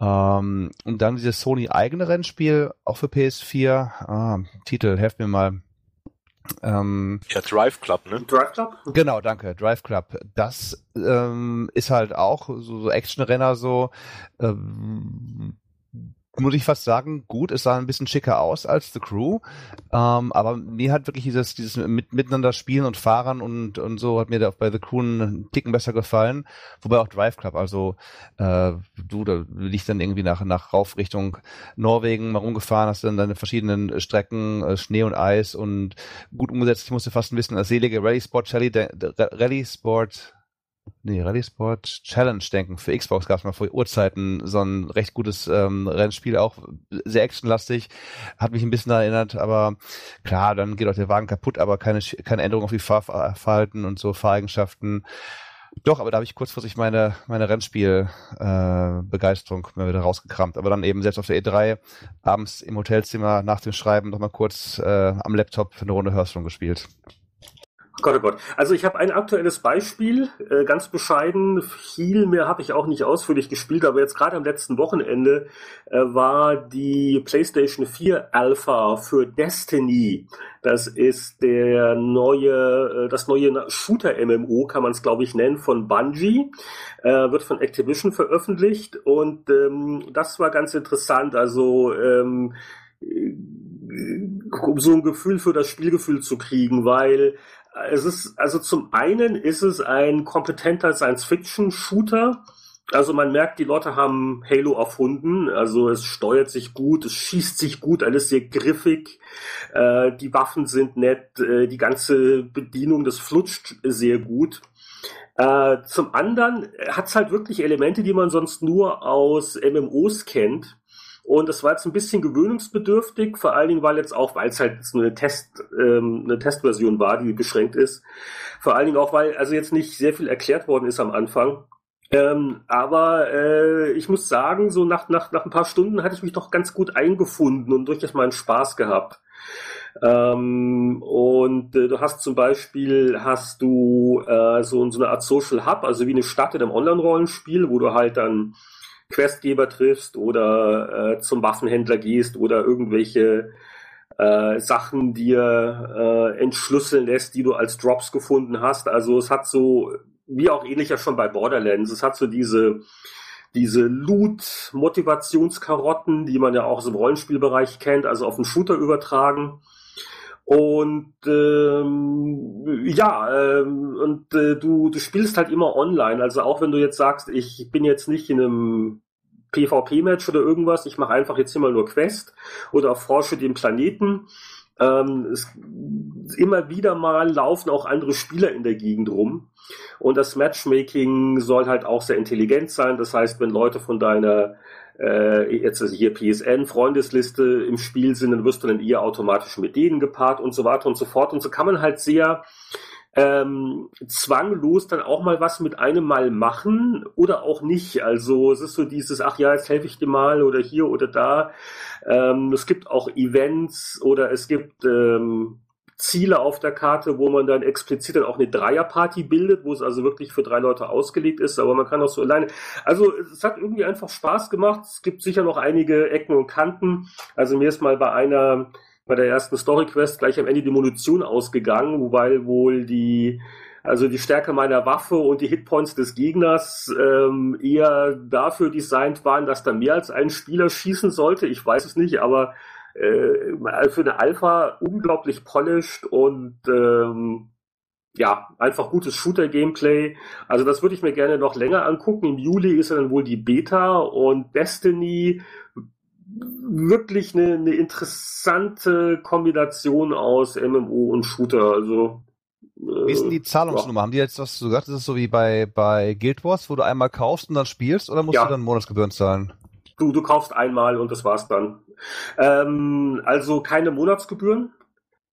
Ähm, ähm, und dann dieses Sony eigene Rennspiel, auch für PS4. Ah, Titel, helft mir mal. Ähm, ja, Drive Club, ne? Drive Club? Genau, danke, Drive Club. Das ähm, ist halt auch so, so Action-Renner so. Ähm, muss ich fast sagen, gut, es sah ein bisschen schicker aus als The Crew, ähm, aber mir hat wirklich dieses, dieses mit, miteinander spielen und fahren und, und so hat mir da bei The Crew einen Ticken besser gefallen, wobei auch Drive Club, also äh, du, da bin ich dann irgendwie nach, nach rauf Richtung Norwegen mal rumgefahren, hast dann deine verschiedenen Strecken, äh, Schnee und Eis und gut umgesetzt, ich musste fast ein bisschen als selige Rally Sport Rally, Rally Sport nee, Rally Sport Challenge denken. Für Xbox gab es mal vor Urzeiten so ein recht gutes ähm, Rennspiel, auch sehr actionlastig. Hat mich ein bisschen erinnert, aber klar, dann geht auch der Wagen kaputt, aber keine, keine Änderung auf die Fahrverhalten und so Fahreigenschaften. Doch, aber da habe ich kurzfristig meine, meine Rennspiel-Begeisterung äh, mal wieder rausgekramt. Aber dann eben selbst auf der E3 abends im Hotelzimmer nach dem Schreiben noch mal kurz äh, am Laptop eine Runde Hearthstone gespielt. Gott, oh Gott. Also ich habe ein aktuelles Beispiel, äh, ganz bescheiden. Viel mehr habe ich auch nicht ausführlich gespielt, aber jetzt gerade am letzten Wochenende äh, war die PlayStation 4 Alpha für Destiny. Das ist der neue, äh, das neue Shooter-MMO, kann man es glaube ich nennen, von Bungie. Äh, wird von Activision veröffentlicht und ähm, das war ganz interessant. Also ähm, um so ein Gefühl für das Spielgefühl zu kriegen, weil es ist, also zum einen ist es ein kompetenter Science-Fiction-Shooter. Also man merkt, die Leute haben Halo erfunden. Also es steuert sich gut, es schießt sich gut, alles sehr griffig. Äh, die Waffen sind nett, äh, die ganze Bedienung, das flutscht sehr gut. Äh, zum anderen hat es halt wirklich Elemente, die man sonst nur aus MMOs kennt. Und das war jetzt ein bisschen gewöhnungsbedürftig, vor allen Dingen, weil jetzt auch, weil es halt nur eine Test, ähm, eine Testversion war, die beschränkt ist. Vor allen Dingen auch, weil also jetzt nicht sehr viel erklärt worden ist am Anfang. Ähm, aber äh, ich muss sagen, so nach, nach, nach ein paar Stunden hatte ich mich doch ganz gut eingefunden und durchaus mal einen Spaß gehabt. Ähm, und äh, du hast zum Beispiel hast du äh, so, so eine Art Social Hub, also wie eine Stadt in einem Online-Rollenspiel, wo du halt dann Questgeber triffst oder äh, zum Waffenhändler gehst oder irgendwelche äh, Sachen dir äh, entschlüsseln lässt, die du als Drops gefunden hast. Also es hat so, wie auch ähnlicher schon bei Borderlands, es hat so diese diese Loot-Motivationskarotten, die man ja auch im Rollenspielbereich kennt, also auf den Shooter übertragen. Und ähm, ja, ähm, und äh, du, du spielst halt immer online. Also auch wenn du jetzt sagst, ich bin jetzt nicht in einem PvP-Match oder irgendwas, ich mache einfach jetzt immer nur Quest oder erforsche den Planeten. Ähm, es, immer wieder mal laufen auch andere Spieler in der Gegend rum. Und das Matchmaking soll halt auch sehr intelligent sein. Das heißt, wenn Leute von deiner äh, jetzt also hier PSN, Freundesliste im Spiel sind, dann wirst du dann eher automatisch mit denen gepaart und so weiter und so fort. Und so kann man halt sehr ähm, zwanglos dann auch mal was mit einem Mal machen oder auch nicht. Also es ist so dieses, ach ja, jetzt helfe ich dir mal oder hier oder da. Ähm, es gibt auch Events oder es gibt ähm, Ziele auf der Karte, wo man dann explizit dann auch eine Dreierparty bildet, wo es also wirklich für drei Leute ausgelegt ist, aber man kann auch so alleine. Also es hat irgendwie einfach Spaß gemacht. Es gibt sicher noch einige Ecken und Kanten. Also mir ist mal bei einer, bei der ersten Story Quest gleich am Ende die Munition ausgegangen, wobei wohl die also die Stärke meiner Waffe und die Hitpoints des Gegners ähm, eher dafür designt waren, dass da mehr als ein Spieler schießen sollte. Ich weiß es nicht, aber äh, für eine Alpha unglaublich polished und ähm, ja, einfach gutes Shooter-Gameplay. Also das würde ich mir gerne noch länger angucken. Im Juli ist ja dann wohl die Beta und Destiny wirklich eine, eine interessante Kombination aus MMO und Shooter. Also wie ist denn die äh, Zahlungsnummer? Ja. Haben die jetzt was gesagt? Ist es so wie bei, bei Guild Wars, wo du einmal kaufst und dann spielst oder musst ja. du dann Monatsgebühren zahlen? Du, du kaufst einmal und das war's dann. Ähm, also keine Monatsgebühren.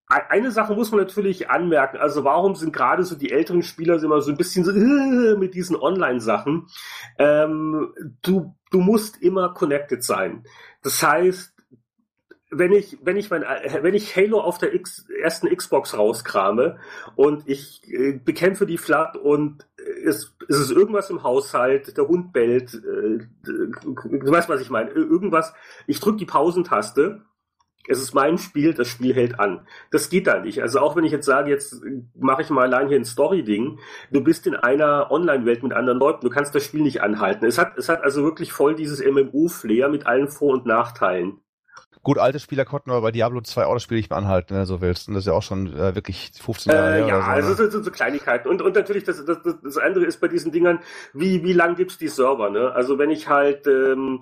Eine Sache muss man natürlich anmerken. Also warum sind gerade so die älteren Spieler immer so ein bisschen so äh, mit diesen Online-Sachen? Ähm, du, du musst immer connected sein. Das heißt, wenn ich, wenn ich mein, wenn ich Halo auf der X, ersten Xbox rauskrame und ich äh, bekämpfe die Flat und es, es ist irgendwas im Haushalt, der Hund bellt, äh, du weißt, was ich meine, irgendwas, ich drücke die Pausentaste es ist mein Spiel, das Spiel hält an. Das geht da nicht. Also auch wenn ich jetzt sage, jetzt mache ich mal allein hier ein Story-Ding, du bist in einer Online-Welt mit anderen Leuten, du kannst das Spiel nicht anhalten. Es hat, es hat also wirklich voll dieses MMO-Flair mit allen Vor- und Nachteilen. Gut, alte Spieler konnten aber bei Diablo 2 auch das Spiel nicht mehr anhalten, wenn du so willst. Und das ist ja auch schon äh, wirklich 15 Jahre äh, her. Ja, so, also das sind so Kleinigkeiten. Und, und natürlich, das, das, das andere ist bei diesen Dingern, wie, wie lang gibt's die Server, ne? Also wenn ich halt ähm.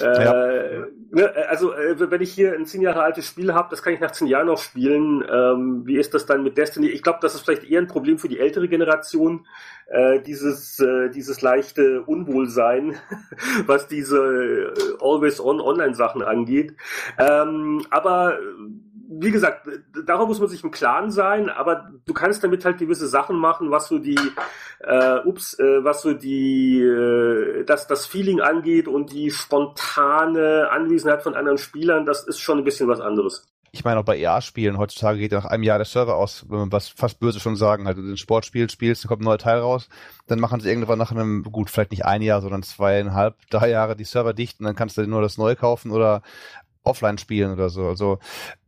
Äh, ne, also äh, wenn ich hier ein zehn Jahre altes Spiel habe, das kann ich nach zehn Jahren noch spielen. Ähm, wie ist das dann mit Destiny? Ich glaube, das ist vielleicht eher ein Problem für die ältere Generation, äh, dieses äh, dieses leichte Unwohlsein, (laughs) was diese äh, Always-on Online-Sachen angeht. Ähm, aber wie gesagt, darum muss man sich im Klaren sein, aber du kannst damit halt gewisse Sachen machen, was so die, äh, ups, äh, was so die, äh, das, das Feeling angeht und die spontane Anwesenheit von anderen Spielern, das ist schon ein bisschen was anderes. Ich meine, auch bei EA-Spielen, heutzutage geht nach einem Jahr der Server aus, wenn man was fast böse schon sagen, halt, du den Sportspiel spielst, dann kommt ein neuer Teil raus, dann machen sie irgendwann nach einem, gut, vielleicht nicht ein Jahr, sondern zweieinhalb, drei Jahre die Server dicht und dann kannst du nur das Neue kaufen oder offline spielen oder so. Also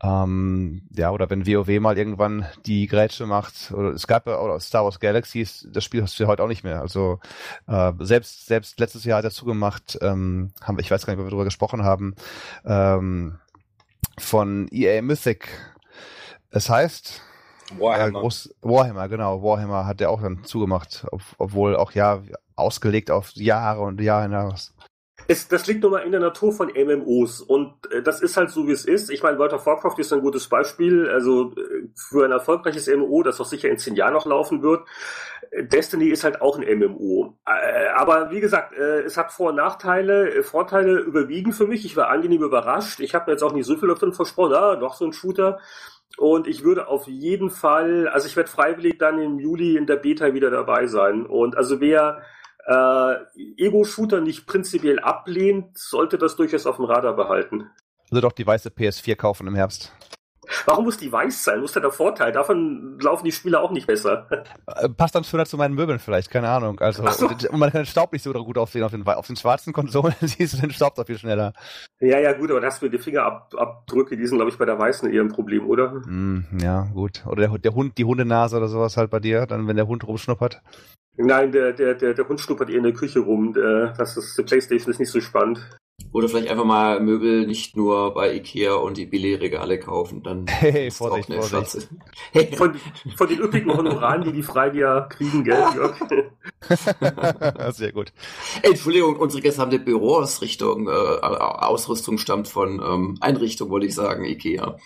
ähm, ja, oder wenn WoW mal irgendwann die Grätsche macht, oder es gab ja oder Star Wars Galaxies, das Spiel hast du ja heute auch nicht mehr. Also äh, selbst selbst letztes Jahr hat er zugemacht, ähm, haben wir, ich weiß gar nicht, ob wir darüber gesprochen haben, ähm, von EA Mythic. Es heißt Warhammer. Äh, Groß, Warhammer, genau. Warhammer hat er auch dann zugemacht, ob, obwohl auch ja ausgelegt auf Jahre und Jahre hinaus es, das liegt nun mal in der Natur von MMOs und äh, das ist halt so, wie es ist. Ich meine, World of Warcraft ist ein gutes Beispiel. Also äh, für ein erfolgreiches MMO, das auch sicher in zehn Jahren noch laufen wird. Äh, Destiny ist halt auch ein MMO. Äh, aber wie gesagt, äh, es hat Vor- und Nachteile. Äh, Vorteile überwiegen für mich. Ich war angenehm überrascht. Ich habe mir jetzt auch nicht so viel davon versprochen. Ah, doch so ein Shooter. Und ich würde auf jeden Fall, also ich werde freiwillig dann im Juli in der Beta wieder dabei sein. Und also wer äh, Ego-Shooter nicht prinzipiell ablehnt, sollte das durchaus auf dem Radar behalten. Also doch die weiße PS4 kaufen im Herbst. Warum muss die weiß sein? Wo ist denn der Vorteil? Davon laufen die Spiele auch nicht besser. Äh, passt dann schöner zu meinen Möbeln vielleicht, keine Ahnung. Also so. und man kann den Staub nicht so gut aufsehen auf den, auf den schwarzen Konsolen, (laughs) siehst du den Staub doch viel schneller. Ja, ja, gut, aber das für die Fingerabdrücke, die sind, glaube ich, bei der weißen eher ein Problem, oder? Mm, ja, gut. Oder der, der Hund, die Hundenase oder sowas halt bei dir, dann wenn der Hund rumschnuppert. Nein, der, der, der, der Hund schnuppert eher in der Küche rum. Der, das ist, die Playstation ist nicht so spannend. Oder vielleicht einfach mal Möbel nicht nur bei Ikea und die Billigregale kaufen, dann (laughs) hey, Vorsicht, Vorsicht. Hey. Von, von den üppigen Honoraren, die die Freibier kriegen, gell, Jörg? (laughs) Sehr gut. Entschuldigung, unsere gesamte Büroausrichtung, äh, Ausrüstung stammt von ähm, Einrichtung, wollte ich sagen, Ikea.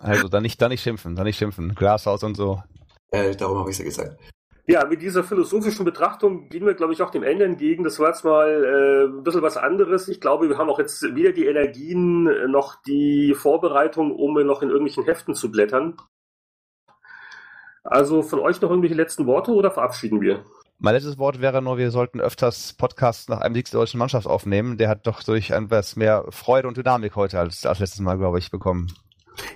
Also dann nicht, dann nicht schimpfen, dann nicht schimpfen. Glashaus und so. Äh, darum habe ich es ja gesagt. Ja, mit dieser philosophischen Betrachtung gehen wir, glaube ich, auch dem Ende entgegen. Das war jetzt mal äh, ein bisschen was anderes. Ich glaube, wir haben auch jetzt wieder die Energien, äh, noch die Vorbereitung, um noch in irgendwelchen Heften zu blättern. Also von euch noch irgendwelche letzten Worte oder verabschieden wir? Mein letztes Wort wäre nur, wir sollten öfters Podcasts nach einem Sieg der deutschen Mannschaft aufnehmen. Der hat doch durch etwas mehr Freude und Dynamik heute als, als letztes Mal, glaube ich, bekommen.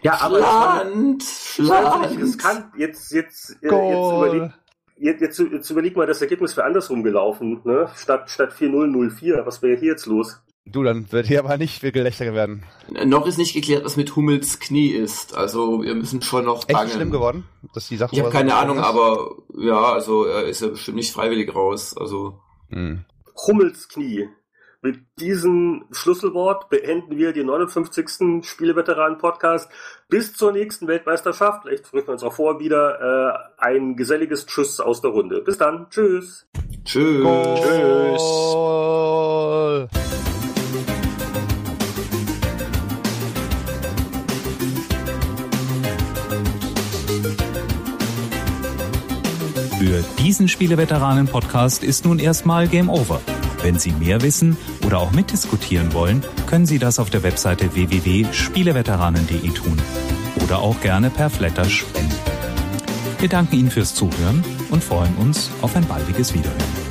Ja, aber Schland, Schland. riskant. Jetzt, jetzt, äh, jetzt überlegt jetzt, jetzt, jetzt überleg mal, das Ergebnis wäre andersrum gelaufen, ne? Statt, statt 4-0-0-4. Was wäre hier jetzt los? Du, dann wird hier aber nicht viel Gelächter werden. Noch ist nicht geklärt, was mit Hummels Knie ist. Also wir müssen schon noch Echt bangen. schlimm geworden? Dass die Sache ich habe keine Ahnung, ist? aber ja, also er ist ja bestimmt nicht freiwillig raus. Also hm. Hummels Knie. Mit diesem Schlüsselwort beenden wir den 59. Spieleveteranen-Podcast. Bis zur nächsten Weltmeisterschaft. Vielleicht drücken wir uns auch vor wieder äh, ein geselliges Tschüss aus der Runde. Bis dann. Tschüss. Tschüss. Goal. Tschüss. Für diesen Spieleveteranen-Podcast ist nun erstmal Game Over. Wenn Sie mehr wissen oder auch mitdiskutieren wollen, können Sie das auf der Webseite www.spieleveteranen.de tun oder auch gerne per Flatter spenden. Wir danken Ihnen fürs Zuhören und freuen uns auf ein baldiges Wiederhören.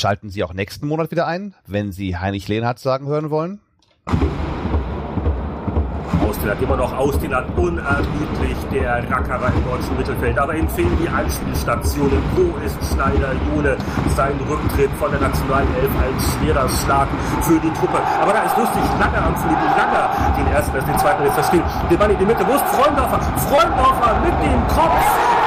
Schalten Sie auch nächsten Monat wieder ein, wenn Sie Heinrich Lehnhardt sagen hören wollen. Austinat immer noch Austinat unermüdlich der Rackerer im deutschen Mittelfeld. Aber ihm fehlen die Anspielstationen. Wo ist Schneider Jule? Sein Rücktritt von der Nationalelf ein schwerer Schlag für die Truppe. Aber da ist lustig, Langer am Flügel, Langer den ersten, den zweiten jetzt verstehen. Den Mann in die Mitte, wo ist Freundorfer? Freundorfer mit dem Kopf